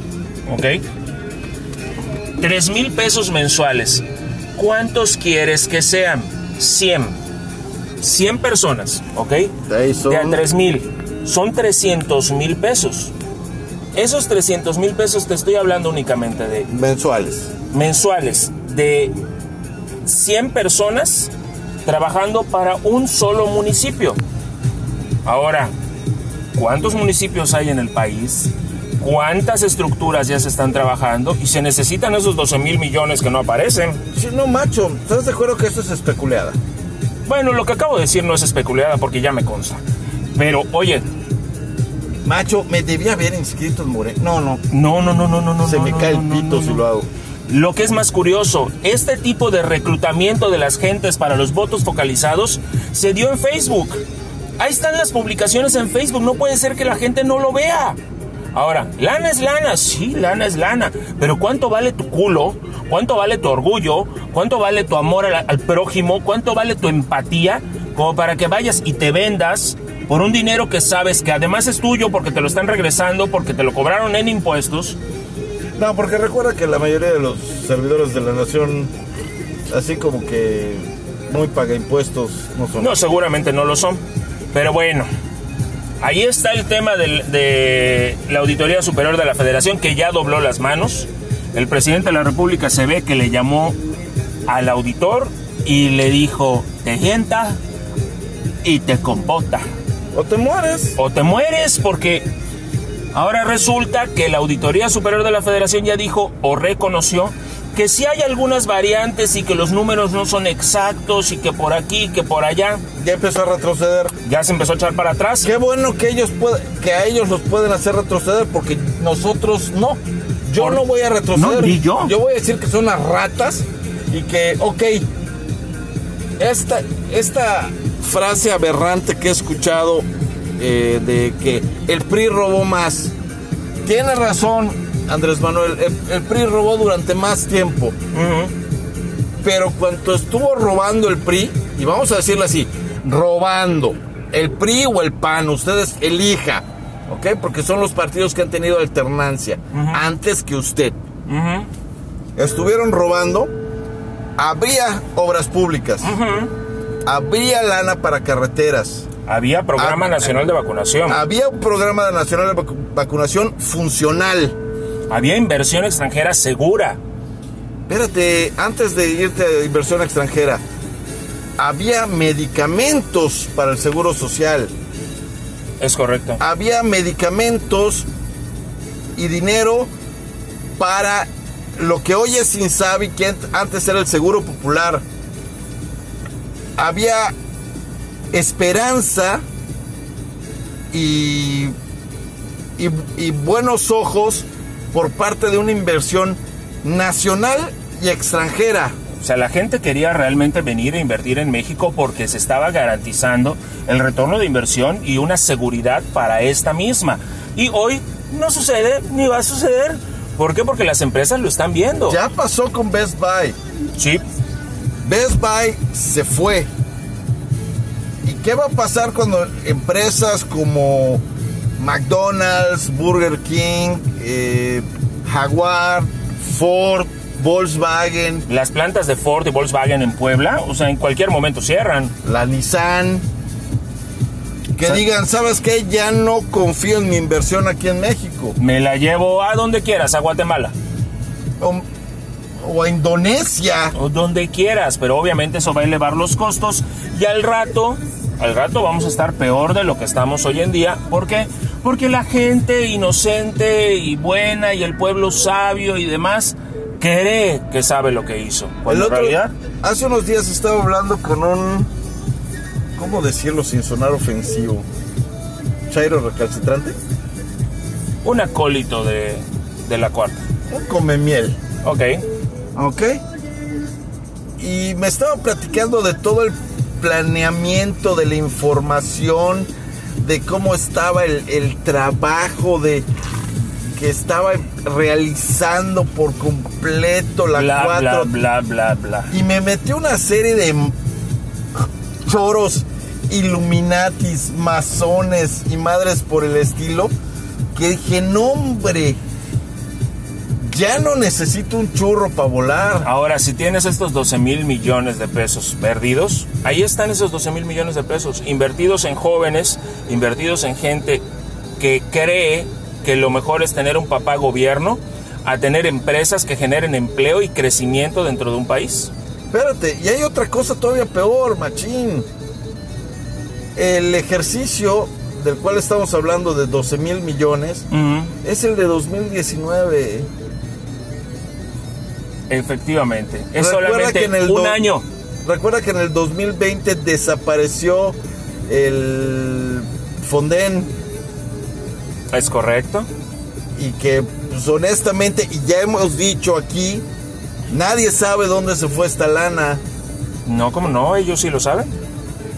¿ok? 3 mil pesos mensuales. ¿Cuántos quieres que sean? 100. 100 personas, ¿ok? De ahí son- De a 3 mil. Son 300 mil pesos. Esos 300 mil pesos te estoy hablando únicamente de Mensuales. mensuales de 100 personas trabajando para un solo municipio. Ahora, ¿cuántos municipios hay en el país? ¿Cuántas estructuras ya se están trabajando? Y se necesitan esos 12 mil millones que no aparecen. Sí, no, macho. ¿Estás de acuerdo que esto es especulada? Bueno, lo que acabo de decir no es especulada porque ya me consta. Pero, oye, Macho, me debía haber inscrito en Morena. No, no. no, no, no, no, no, no. Se me no, cae no, el pito no, si lo hago. Lo que es más curioso, este tipo de reclutamiento de las gentes para los votos focalizados se dio en Facebook. Ahí están las publicaciones en Facebook, no puede ser que la gente no lo vea. Ahora, lana es lana, sí, lana es lana, pero ¿cuánto vale tu culo? ¿Cuánto vale tu orgullo? ¿Cuánto vale tu amor al, al prójimo? ¿Cuánto vale tu empatía? Como para que vayas y te vendas por un dinero que sabes que además es tuyo porque te lo están regresando, porque te lo cobraron en impuestos. No, porque recuerda que la mayoría de los servidores de la nación, así como que muy paga impuestos, no son. No, seguramente no lo son. Pero bueno, ahí está el tema de la Auditoría Superior de la Federación que ya dobló las manos. El presidente de la República se ve que le llamó al auditor y le dijo, te sienta y te compota. O te mueres. O te mueres porque ahora resulta que la Auditoría Superior de la Federación ya dijo o reconoció que si hay algunas variantes y que los números no son exactos y que por aquí, que por allá, Ya empezó a retroceder. ya se empezó a echar para atrás. Qué bueno que ellos puede- que a ellos los pueden hacer retroceder porque nosotros no. Yo Por- no voy a retroceder. No, ni yo. Yo voy a decir que son unas ratas y que, ok, esta, esta frase aberrante que he escuchado eh, de que el PRI robó más. Tiene razón, Andrés Manuel. El, el PRI robó durante más tiempo. Pero cuando estuvo robando el PRI, y vamos a decirlo así, robando el PRI o el PAN, ustedes elija, ¿ok? Porque son los partidos que han tenido alternancia antes que usted. Estuvieron robando, habría obras públicas, habría lana para carreteras, Había Programa Ah, Nacional de Vacunación. había un programa nacional de vacu- vacunación funcional. Había inversión extranjera segura. Espérate, antes de irte a inversión extranjera, había medicamentos para el seguro social. Es correcto. había medicamentos y dinero para lo que hoy es Insabi, que ant- antes era el Seguro Popular. Había esperanza y, y, y buenos ojos por parte de una inversión nacional y extranjera. O sea, la gente quería realmente venir a invertir en México porque se estaba garantizando el retorno de inversión y una seguridad para esta misma. Y hoy no sucede ni va a suceder. ¿Por qué? Porque las empresas lo están viendo. Ya pasó con Best Buy. Sí, Best Buy se fue. ¿Y qué va a pasar cuando empresas como McDonald's, Burger King, eh, Jaguar, Ford, Volkswagen, las plantas de Ford y Volkswagen en Puebla, o sea, en cualquier momento cierran. la Nissan, Que digan, ¿sabes qué? Ya no confío en mi inversión aquí en México. Me la llevo a donde quieras, a Guatemala. O a Indonesia. o donde quieras, pero obviamente eso va a elevar los costos y al rato, al rato vamos a estar peor de lo que estamos hoy en día. ¿Por qué? Porque la gente inocente y buena y el pueblo sabio y demás cree que sabe lo que hizo. El Cuando en otro- realidad hace unos días estaba hablando con un. ¿Cómo decirlo sin sonar ofensivo? Chairo recalcitrante. un acólito de, de la cuarta. Un come miel. Ok. ¿Ok? Y me estaba platicando de todo el planeamiento de la información, de cómo estaba el, el trabajo de que estaba realizando por completo la Bla, 4 bla, bla, bla, bla. y me metió una serie de choros, illuminatis, masones y madres por el estilo, que dije, no hombre, ya no necesito un churro para volar. Ahora, si tienes estos 12 mil millones de pesos perdidos, ahí están esos 12 mil millones de pesos, invertidos en jóvenes, invertidos en gente que cree que lo mejor es tener un papá gobierno a tener empresas que generen empleo y crecimiento dentro de un país. Espérate, y hay otra cosa todavía peor, machín. El ejercicio del cual estamos hablando de 12 mil millones es el de 2019. Efectivamente. Es Recuerda solamente que en el un año. Recuerda que en el 2020 desapareció el Fonden Es correcto. y que pues, honestamente, y ya hemos dicho aquí, nadie sabe dónde se fue esta lana. No, como no, ellos sí lo saben.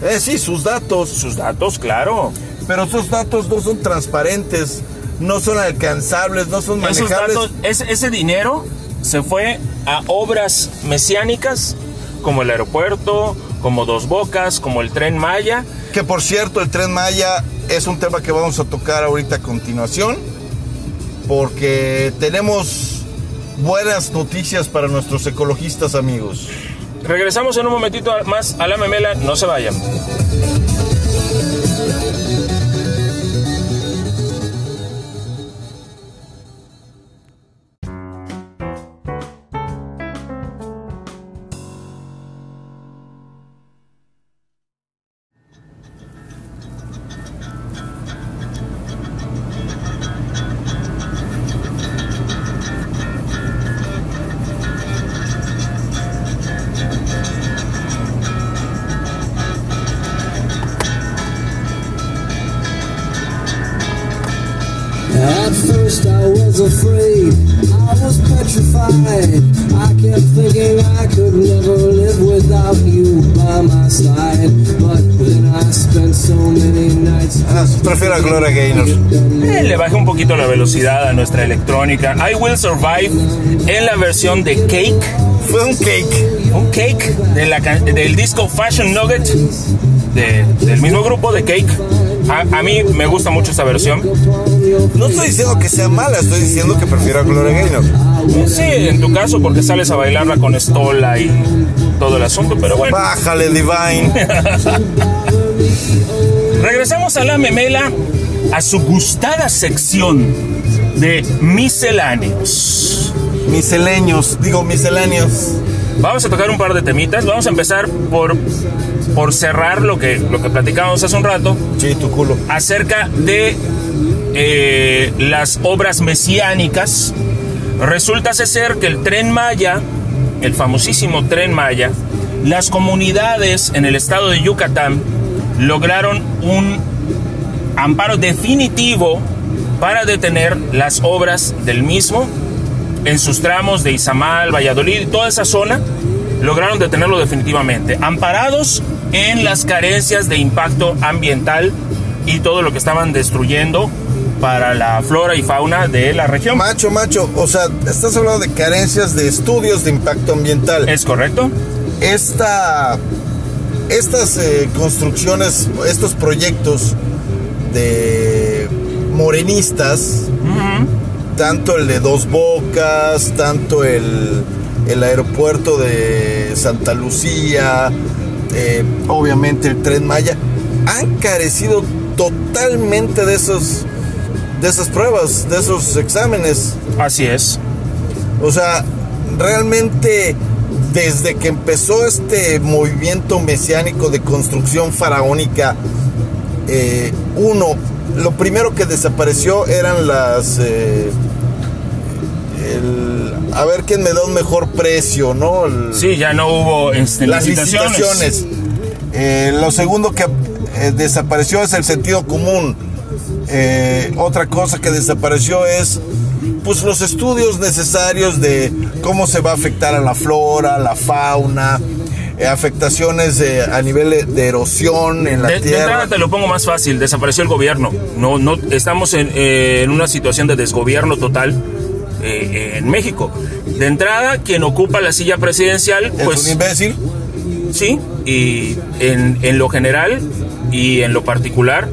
Eh, sí, sus datos, Sus datos, claro. pero esos datos no son transparentes, no son alcanzables, no son Esos manejables. datos, ese, ese dinero se fue a obras mesiánicas como el aeropuerto, como Dos Bocas, como el tren Maya. Que por cierto, el tren Maya es un tema que vamos a tocar ahorita a continuación, porque tenemos buenas noticias para nuestros ecologistas amigos. Regresamos en un momentito más a la memela, no se vayan. Petrified. I kept thinking I could never live without you by my side. But then I spent so many nights. Ah, prefiero a Gloria Gaynor. Eh, le bajé un poquito la velocidad a nuestra electrónica. I Will Survive en la versión de Cake. Fue un cake. Un Cake de la ca- del disco Fashion Nugget de- del mismo grupo de Cake. A, a mí me gusta mucho esta versión. No estoy diciendo que sea mala, estoy diciendo que prefiero a Gloria Gaynor. Sí, en tu caso, porque sales a bailarla con Stola y todo el asunto, pero bueno. Bájale, Divine. Regresamos a la memela, a su gustada sección de misceláneos. Misceláneos, digo misceláneos. Vamos a tocar un par de temitas. Vamos a empezar por, por cerrar lo que, lo que platicábamos hace un rato Sí, tu culo. acerca de eh, las obras mesiánicas. Resulta ser que el tren Maya, el famosísimo tren Maya, las comunidades en el estado de Yucatán lograron un amparo definitivo para detener las obras del mismo en sus tramos de Izamal, Valladolid y toda esa zona, lograron detenerlo definitivamente, amparados en las carencias de impacto ambiental y todo lo que estaban destruyendo para la flora y fauna de la región. Macho, macho, o sea, estás hablando de carencias de estudios de impacto ambiental. ¿Es correcto? Esta, estas eh, construcciones, estos proyectos de morenistas, tanto el de Dos Bocas, tanto el, el aeropuerto de Santa Lucía, eh, obviamente el tren Maya, han carecido totalmente de esos de esas pruebas, de esos exámenes. Así es. O sea, realmente desde que empezó este movimiento mesiánico de construcción faraónica, eh, uno, lo primero que desapareció eran las... eh, el- a ver quién me da un mejor precio, ¿no? El- Sí, ya no hubo este, las licitaciones. licitaciones. Eh, lo segundo que desapareció es el sentido común. Eh, otra cosa que desapareció es pues los estudios necesarios de cómo se va a afectar a la flora, la fauna, eh, afectaciones de- a nivel de, erosión en la De, de tierra. entrada te lo pongo más fácil, desapareció el gobierno. No, no, estamos en, eh, en una situación de desgobierno total eh, en México. De entrada, quien ocupa la silla presidencial, es un pues imbécil. sí, y en, en lo general y en lo particular,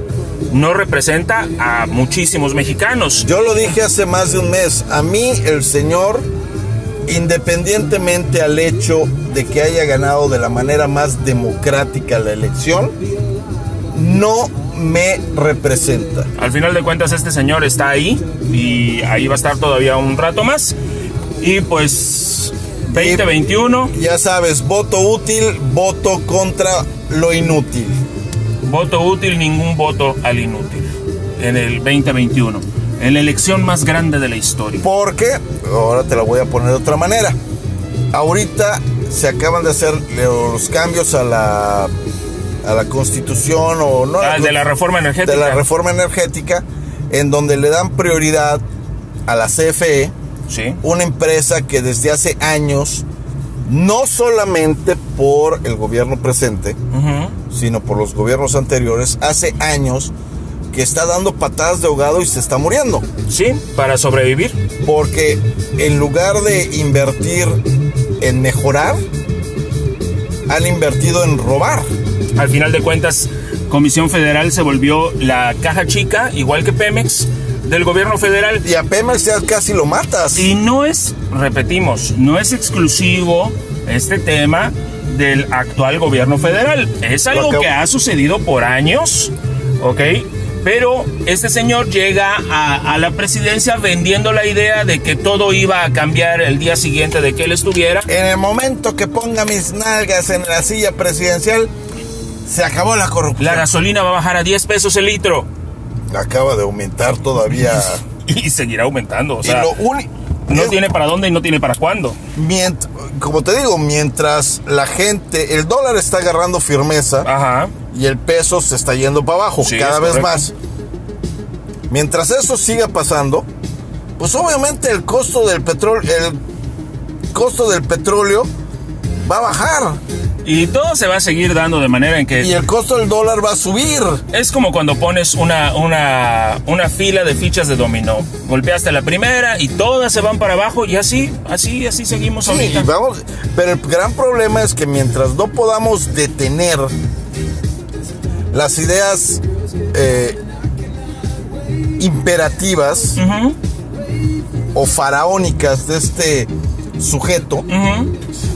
no representa a muchísimos mexicanos. Yo lo dije hace más de un mes. A mí el señor, independientemente al hecho de que haya ganado de la manera más democrática la elección, no me representa. Al final de cuentas, este señor está ahí y ahí va a estar todavía un rato más. Y pues 2021, Ya sabes, voto útil, voto contra lo inútil. Voto útil, ningún voto al inútil. En el 2021, en la elección más grande de la historia. Porque, ahora te la voy a poner de otra manera. Ahorita se acaban de hacer los cambios a la, a la constitución o no. Ah, de la reforma energética. de la reforma energética, en donde le dan prioridad a la CFE, Sí. una empresa que desde hace años, no solamente por el gobierno presente, sino por los gobiernos anteriores, hace años que está dando patadas de ahogado y se está muriendo. Sí, para sobrevivir. Porque en lugar de invertir en mejorar, han invertido en robar. Al final de cuentas, Comisión Federal se volvió la caja chica, igual que Pemex, del gobierno federal. Y a Pemex ya casi lo matas. Y no es, repetimos, no es exclusivo este tema del actual gobierno federal. Es algo que ha sucedido por años, ¿ok? Pero este señor llega a, a la presidencia vendiendo la idea de que todo iba a cambiar el día siguiente de que él estuviera. En el momento que ponga mis nalgas en la silla presidencial, se acabó la corrupción. La gasolina va a bajar a 10 pesos el litro Acaba de aumentar todavía. y seguirá aumentando. O sea, lo no es- tiene para dónde y no tiene para cuándo. como te digo, mientras la gente, el dólar está agarrando firmeza Ajá. y el peso se está yendo para abajo Sí, cada vez correcto. más. Mientras eso siga pasando, pues obviamente el costo del petróleo, el costo del petróleo va a bajar Y todo se va a seguir dando de manera en que y el costo del dólar va a subir. Es como cuando pones una, una, una fila de fichas de dominó. Golpeaste la primera y todas se van para abajo y así, así, así seguimos Sí, ahorita. y vamos, pero el gran problema es que mientras no podamos detener las ideas eh, imperativas o faraónicas de este sujeto,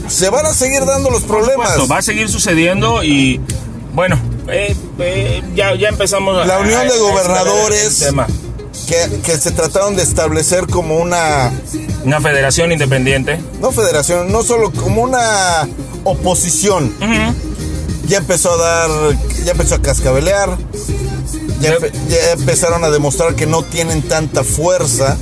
se van a seguir dando los problemas. Esto va a seguir sucediendo y bueno, eh, eh, ya, ya empezamos a- La unión a- de gobernadores. tema. Que, que se trataron de establecer como una, Una federación independiente. no federación, no solo como una oposición. Ya empezó a dar, ya empezó a cascabelear, ya, empe- ya empezaron a demostrar que no tienen tanta fuerza.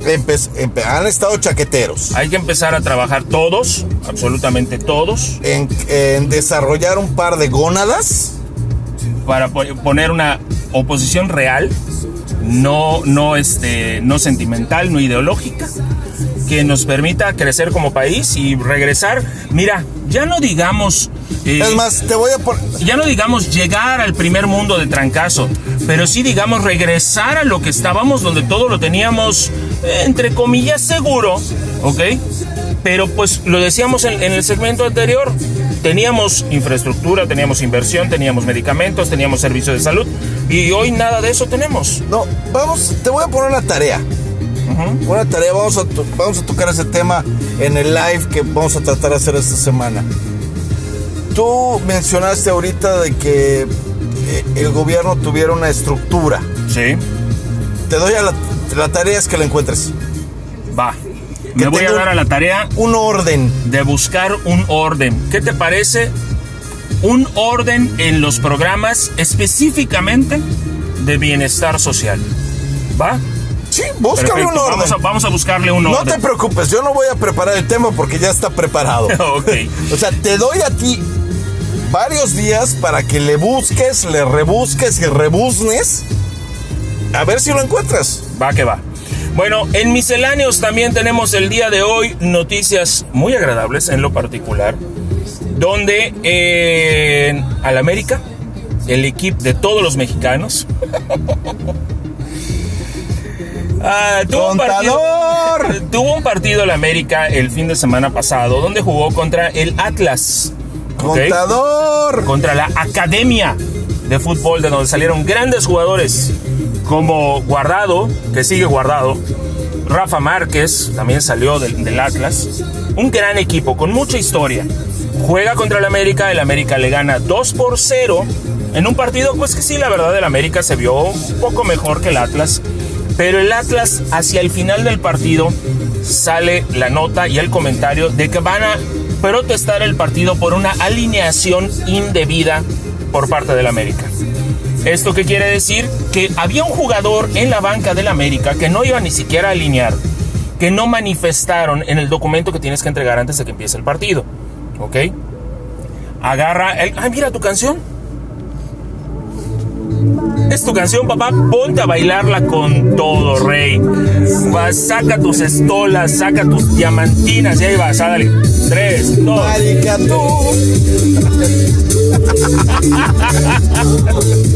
Empe- empe- han estado chaqueteros Hay que empezar a trabajar todos, absolutamente todos, en, en desarrollar un par de gónadas para po- poner una oposición real, no, no, este, no sentimental, no ideológica, que nos permita crecer como país y regresar. Mira, ya no digamos. eh, Es más, te voy a poner. ya no digamos llegar al primer mundo de trancazo, pero sí digamos regresar a lo que estábamos, donde todo lo teníamos, entre comillas, seguro, ¿ok? Pero pues lo decíamos en, en el segmento anterior, teníamos infraestructura, teníamos inversión, teníamos medicamentos, teníamos servicios de salud, y hoy nada de eso tenemos. No, vamos, te voy a poner una tarea. Una tarea, vamos a, vamos a tocar ese tema en el live que vamos a tratar de hacer esta semana. Tú Tú mencionaste ahorita de que eh, el gobierno tuviera una estructura. Sí, Te doy a la, la tarea es que la encuentres. va. Me voy a dar a la tarea Un orden. de buscar un orden. ¿Qué te parece? Un orden en los programas específicamente de bienestar social. ¿Va? Sí, búscale Perfecto. un orden. Vamos a, vamos a buscarle un No orden. te preocupes, yo no voy a preparar el tema porque ya está preparado. Ok. O sea, te doy a ti varios días para que le busques, le rebusques y rebuznes. A ver si lo encuentras. Va que va. Bueno, en misceláneos también tenemos el día de hoy noticias muy agradables en lo particular, donde eh, al América, el equipo de todos los mexicanos, ah, tuvo, un partido, ¡Contador! tuvo un partido el América el fin de semana pasado, donde jugó contra el Atlas. Contador. contra la Academia de Fútbol, de donde salieron grandes jugadores como Guardado, que sigue Guardado, Rafa Márquez, también salió del, Atlas. Un gran equipo con mucha historia. Juega contra el América, el América le gana 2 por 0 en un partido, pues que sí, la verdad, el América se vio un poco mejor que el Atlas. Pero el Atlas, hacia el final del partido, sale la nota y el comentario de que van a protestar el partido por una alineación indebida por parte del América. ¿Esto qué quiere decir? Que había un jugador en la banca del América que no iba ni siquiera a alinear, que no manifestaron en el documento que tienes que entregar antes de que empiece el partido. ¿Ok? Agarra. ¡Ay, mira tu canción! Es tu canción, papá. Ponte a bailarla con todo, rey. Va, saca tus estolas, saca tus diamantinas y ahí vas. Dale. Tres, dos. Marica, tú.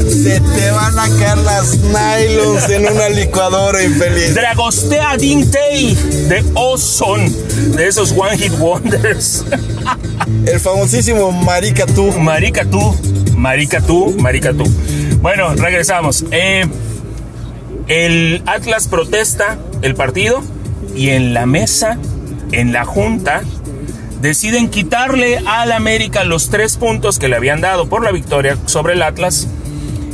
Se te van a caer las nylons en una licuadora infeliz. Dragostea Dintei de Ozone, de esos One Hit Wonders. El famosísimo Marica tú. Marica tú, marica tú, marica tú. Bueno, regresamos. Eh, el Atlas protesta el partido y en la mesa, en la junta, deciden quitarle al América los tres puntos que le habían dado por la victoria sobre el Atlas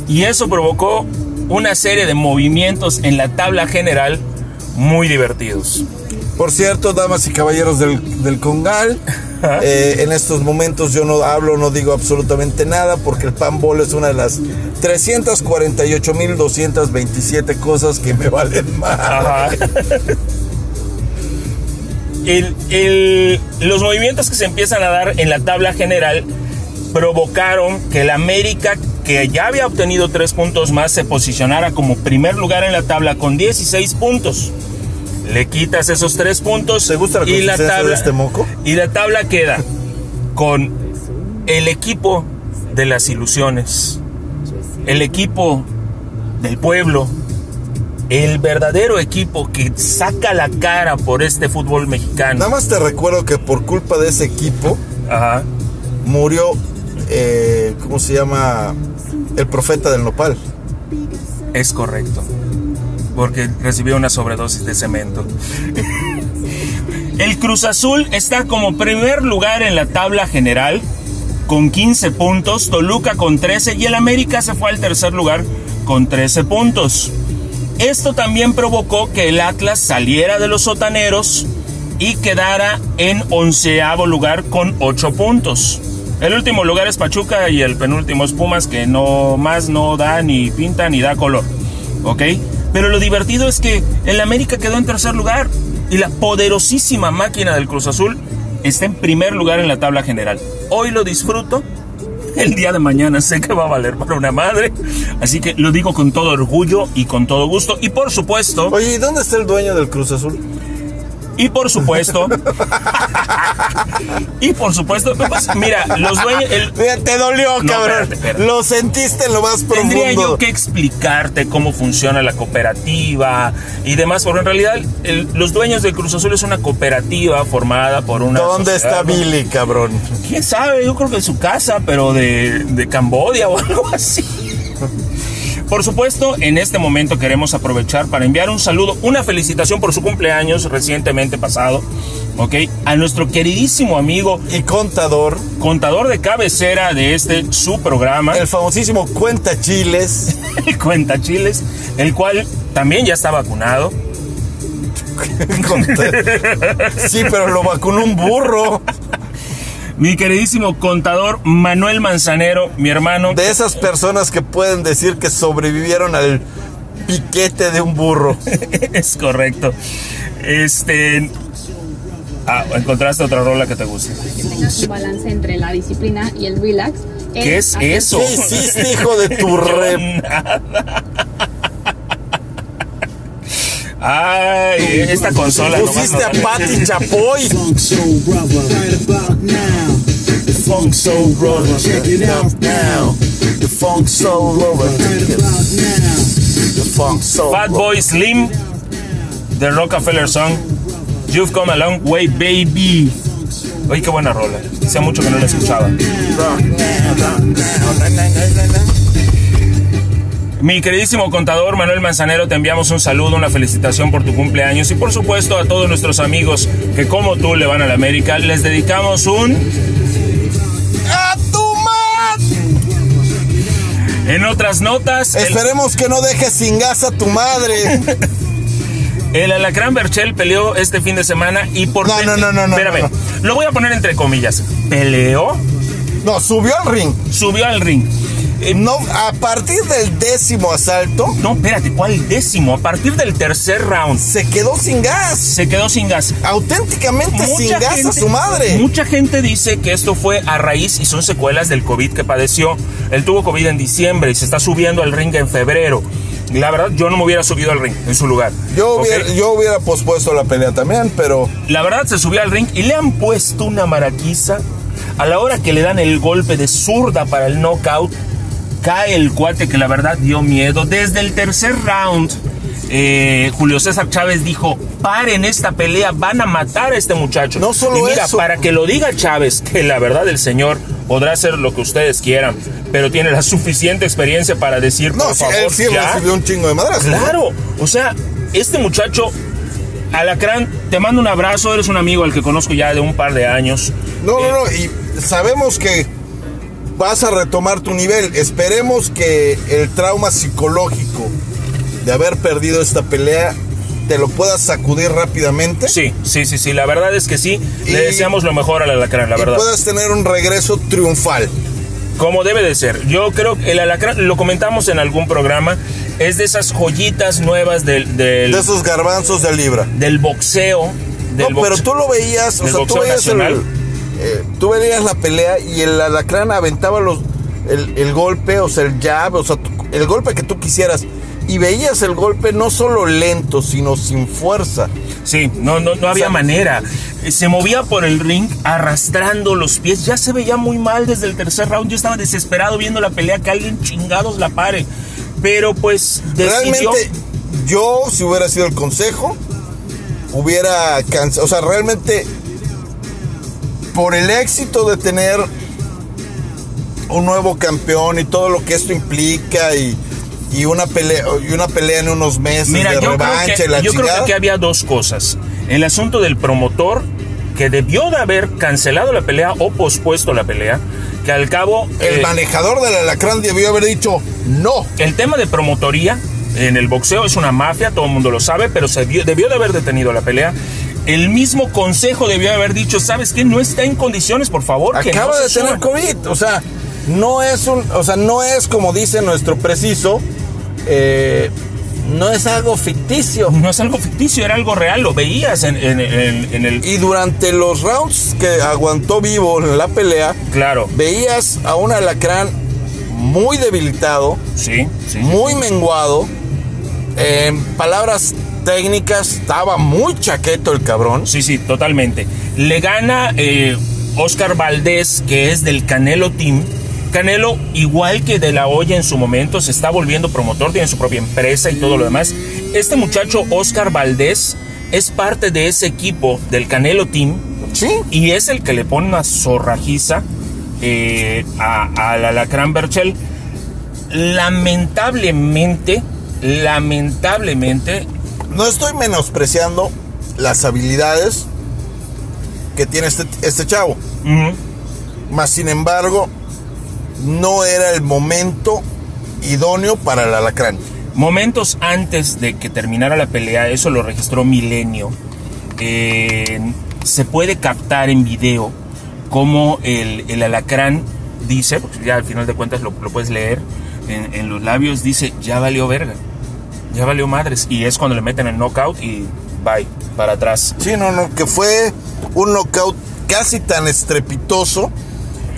y eso provocó una serie de movimientos en la tabla general muy divertidos. Por cierto, damas y caballeros del, del Congal, eh, en estos momentos yo no hablo, no digo absolutamente nada porque el panbol es una de las 348.227 cosas que me valen más. El- el- los movimientos que se empiezan a dar en la tabla general provocaron que el América, que ya había obtenido tres puntos más, se posicionara como primer lugar en la tabla con 16 puntos. Le quitas esos tres puntos ¿Te gusta la y la consistencia de tabla este moco? y la tabla queda con el equipo de las ilusiones, el equipo del pueblo, el verdadero equipo que saca la cara por este fútbol mexicano. Nada más te recuerdo que por culpa de ese equipo Ajá. murió, eh, ¿cómo se llama? El profeta del nopal. Es correcto. Porque recibió una sobredosis de cemento. El Cruz Azul está como primer lugar en la tabla general con 15 puntos, Toluca con 13 y el América se fue al tercer lugar con 13 puntos. Esto también provocó que el Atlas saliera de los sotaneros y quedara en onceavo lugar con 8 puntos. El último lugar es Pachuca y el penúltimo es Pumas que no más no da ni pinta ni da color. ¿Ok? Pero lo divertido es que el América quedó en tercer lugar y la poderosísima máquina del Cruz Azul está en primer lugar en la tabla general. Hoy lo disfruto. El día de mañana sé que va a valer para una madre. Así que lo digo con todo orgullo y con todo gusto. Y por supuesto, Oye, ¿y dónde está el dueño del Cruz Azul? Y por supuesto, y por supuesto, pues, mira, los dueños, el- te dolió, No, cabrón. espérate, espérate. Lo sentiste en lo más profundo. Tendría yo que explicarte cómo funciona la cooperativa y demás, porque en realidad el- los dueños del Cruz Azul es una cooperativa formada por una. ¿Dónde sociedad, está. Billy, cabrón? ¿Quién sabe? Yo creo que en su casa, pero de, de Cambodia o algo así. Por supuesto, en este momento queremos aprovechar para enviar un saludo, una felicitación por su cumpleaños recientemente pasado ¿ok? A nuestro queridísimo amigo, Y contador, contador de cabecera de este su programa, el famosísimo Cuenta Chiles. Cuenta Chiles, el cual también ya está vacunado. Sí, pero lo vacunó un burro. Mi queridísimo contador Manuel Manzanero, mi hermano. De esas personas que pueden decir que sobrevivieron al piquete de un burro. es correcto. Este. Ah, encontraste otra rola que te guste. que tengas un balance entre la disciplina y el relax. ¿Qué es eso? ¿Qué hiciste, hijo de tu re... nada. Ay, esta consola. nomás Pusiste a Patti Chapoy. Funk Soul Brother. Right about now. The Funk Soul Brother. Check it out now. The funk soul lover. Right about now. The funk soul Fat Boy Slim, The Rockefeller Song, You've Come a Long Way Baby. Oye, qué buena rola. Hacía mucho que no la escuchaba. Mi queridísimo contador Manuel Manzanero, te enviamos un saludo, una felicitación por tu cumpleaños y por supuesto a todos nuestros amigos que como tú le van a la América, les dedicamos un... ¡A tu madre! En otras notas, el, Esperemos que no dejes sin gas a tu madre. el Alacrán Berchel peleó este fin de semana y por... No, no, no, no, no, Espérame, no. lo voy a poner entre comillas. Peleó, No, subió al ring. subió al ring. Eh, No, a partir del décimo asalto, No, espérate, ¿cuál décimo? A partir del tercer round se quedó sin gas. se quedó sin gas. Auténticamente sin gas a su madre. mucha gente dice que esto fue a raíz y son secuelas del COVID que padeció. Él tuvo COVID en diciembre y se está subiendo al ring en febrero. La verdad, yo no me hubiera subido al ring en su lugar. Yo hubiera, yo hubiera pospuesto la pelea también, pero La verdad, se subió al ring y le han puesto una maraquiza. A la hora que le dan el golpe de zurda para el knockout, cae el cuate que la verdad dio miedo. Desde el tercer round, eh, Julio César Chávez dijo, paren esta pelea, van a matar a este muchacho. No solo y mira, eso. para que lo diga Chávez, que la verdad el señor podrá hacer lo que ustedes quieran, pero tiene la suficiente experiencia para decir, no, por sí, favor, él sí ya". recibió un chingo de madrazos. ¿no? Claro, o sea, este muchacho, Alacrán, te mando un abrazo, eres un amigo al que conozco ya de un par de años. No, Eh, no, no, y sabemos que vas a retomar tu nivel. Esperemos que el trauma psicológico de haber perdido esta pelea te lo puedas sacudir rápidamente. Sí, sí, sí, sí, la verdad es que sí. Y- Le deseamos lo mejor al Alacrán, la y verdad. puedas tener un regreso triunfal. Como debe de ser. Yo creo que el Alacrán, lo comentamos en algún programa, es de esas joyitas nuevas del, del, De esos garbanzos de libra. del boxeo. Del no, pero boxe- tú lo veías, o sea, tú boxeo veías, el-. Eh, tú veías la pelea y el alacrán aventaba los, el, el golpe, o sea, el jab, o sea, el golpe que tú quisieras. Y veías el golpe no solo lento, sino sin fuerza. Sí, no, no, no había sea- manera. Eh, Se movía por el ring arrastrando los pies. Ya se veía muy mal desde el tercer round. Yo estaba desesperado viendo la pelea que alguien chingados la pare. Pero pues decidió. Realmente, yo, si hubiera sido el consejo, hubiera. O sea, realmente, por el éxito de tener un nuevo campeón y todo lo que esto implica y, y una pelea y una pelea en unos meses Mira, de yo, creo revancha que, y la yo creo que aquí había dos cosas. El asunto del promotor, que debió de haber cancelado la pelea o pospuesto la pelea, que al cabo... el eh, manejador del alacrán debió haber dicho no. el tema de promotoría en el boxeo es una mafia, todo el mundo lo sabe, pero se debió de haber detenido la pelea. El mismo consejo debió haber dicho, ¿sabes qué? No está en condiciones, por favor. que Acaba no de tener suba". COVID. O sea, no es un, o sea, no es como dice nuestro preciso, eh, no es algo ficticio. No es algo ficticio, era algo real, lo veías en, en- en- en el... Y durante los rounds que aguantó vivo en la pelea, Claro, veías a un alacrán muy debilitado, sí, sí. muy menguado. En palabras técnicas, estaba muy chaqueto el cabrón. Sí, sí, totalmente. Le gana eh, Oscar Valdés, que es del Canelo Team. Canelo, igual que de la olla en su momento, se está volviendo promotor, tiene su propia empresa y todo lo demás. Este muchacho, Oscar Valdés, es parte de ese equipo del Canelo Team Sí. y es el que le pone una zorrajiza eh, a, al Alacrán Berchel. Lamentablemente, lamentablemente, No estoy menospreciando las habilidades que tiene este, este chavo. Ujú. Más sin embargo, no era el momento idóneo para el alacrán. Momentos antes de que terminara la pelea, eso lo registró Milenio, eh, se puede captar en video cómo el, el alacrán dice, porque ya al final de cuentas lo, lo puedes leer en, en los labios, dice, ya valió verga, ya valió madres. Y es cuando le meten el knockout y bye, para atrás. Sí, no, no, que fue un knockout casi tan estrepitoso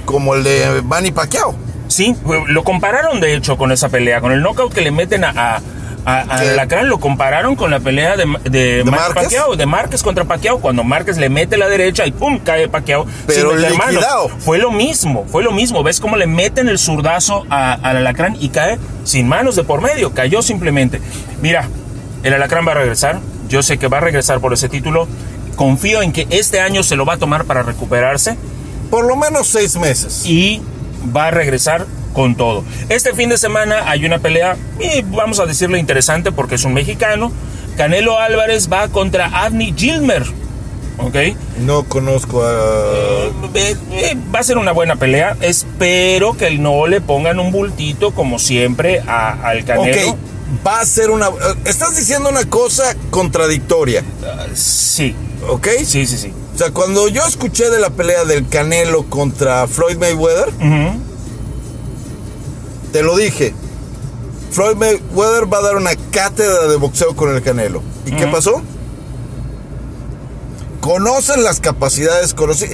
como el de Manny Pacquiao. Sí, lo compararon de hecho con esa pelea, con el knockout que le meten a, a, a- a lo compararon con la pelea de, de, Manny Márquez? Pacquiao, de Márquez contra Pacquiao, cuando Márquez le mete la derecha y pum, cae Pacquiao. Pero liquidado. Fue lo mismo, fue lo mismo. ¿Ves cómo le meten el zurdazo a- al Alacrán y cae sin manos de por medio? Cayó simplemente. Mira, el Alacrán va a regresar. Yo sé que va a regresar por ese título. Confío en que este año se lo va a tomar para recuperarse Por lo menos seis meses. y va a regresar con todo. Este fin de semana hay una pelea, y vamos a decirlo interesante porque es un mexicano. Canelo Álvarez va contra Avni Gilmer. ¿Ok? No conozco a... Eh, eh, va a ser una buena pelea. Espero que no le pongan un bultito como siempre a- al Canelo. Ok, va a ser una... Estás diciendo una cosa contradictoria, Sí, ¿ok? sí, sí, sí. O sea, cuando yo escuché de la pelea del Canelo contra Floyd Mayweather, te lo dije. Floyd Mayweather va a dar una cátedra de boxeo con el Canelo. ¿Y qué pasó? Conocen las capacidades, conocí...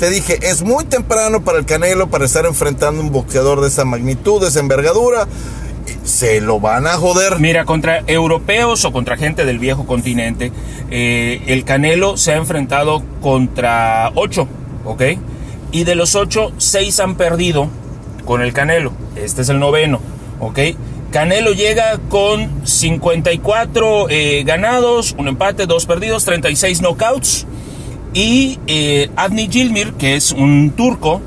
Te dije, es muy temprano para el Canelo para estar enfrentando un boxeador de esa magnitud, de esa envergadura. Se lo van a joder. Mira, contra europeos o contra gente del viejo continente, eh, el Canelo se ha enfrentado contra ocho, ¿ok? Y de los ocho, seis han perdido con el Canelo. Este es el noveno, ¿ok? Canelo llega con 54 eh, ganados, un empate, dos perdidos, 36 knockouts. Y eh, Avni Gilmir, que es un turco,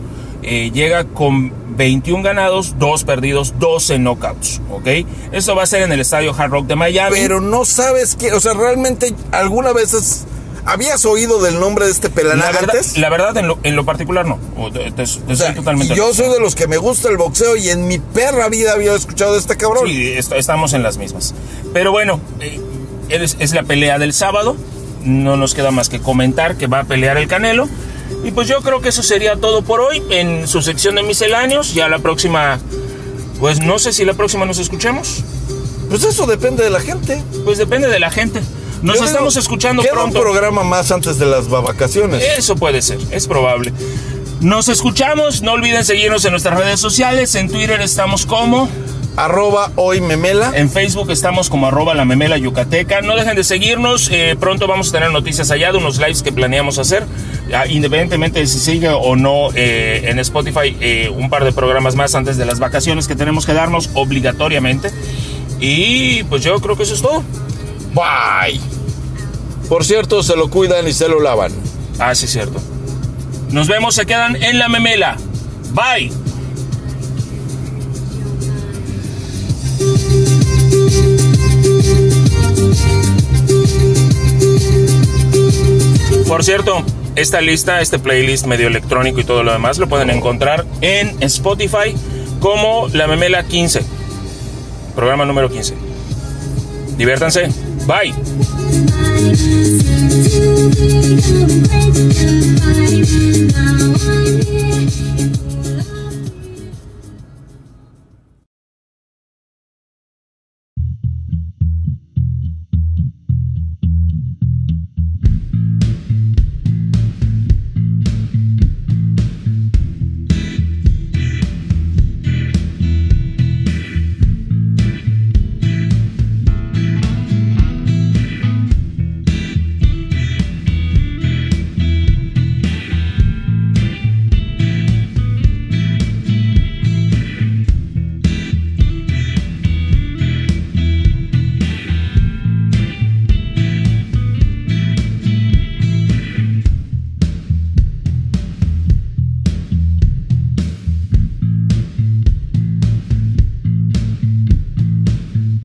eh, llega con 21 ganados, 2 perdidos, 12 knockouts. ¿Ok? Esto va a ser en el estadio Hard Rock de Miami. Pero no sabes qué, o sea, realmente alguna vez has- habías oído del nombre de este la pelanaga verdad, antes. la verdad en, lo, en lo particular no. O te- te- te O soy sea, totalmente yo soy de los que me gusta el boxeo y en mi perra vida había escuchado de este cabrón. Sí, est- estamos en las mismas. Pero bueno, eh, es, es la pelea del sábado. No nos queda más que comentar que va a pelear el Canelo. Y pues yo creo que eso sería todo por hoy en su sección de misceláneos. Ya la próxima, pues no sé si la próxima nos escuchemos. Pues eso depende de la gente. Pues depende de la gente. Nos Yo digo, estamos escuchando queda pronto. un programa más antes de las vacaciones. Eso puede ser, es probable. Nos escuchamos, no olviden seguirnos en nuestras redes sociales. En Twitter estamos como, Arroba hoy memela. en Facebook estamos como arroba la memela yucateca. No dejen de seguirnos, eh, pronto vamos a tener noticias allá de unos lives que planeamos hacer. Ah, independientemente de si sigue o no eh, en Spotify, eh, un par de programas más antes de las vacaciones que tenemos que darnos obligatoriamente. Y pues yo creo que eso es todo. Bye. Por cierto, se lo cuidan y se lo lavan. Ah, sí, cierto. Nos vemos, se quedan en la memela. Bye. Por cierto, esta lista, este playlist medio electrónico y todo lo demás lo pueden encontrar en Spotify como La Memela 15. Programa número 15. Diviértanse. Bye.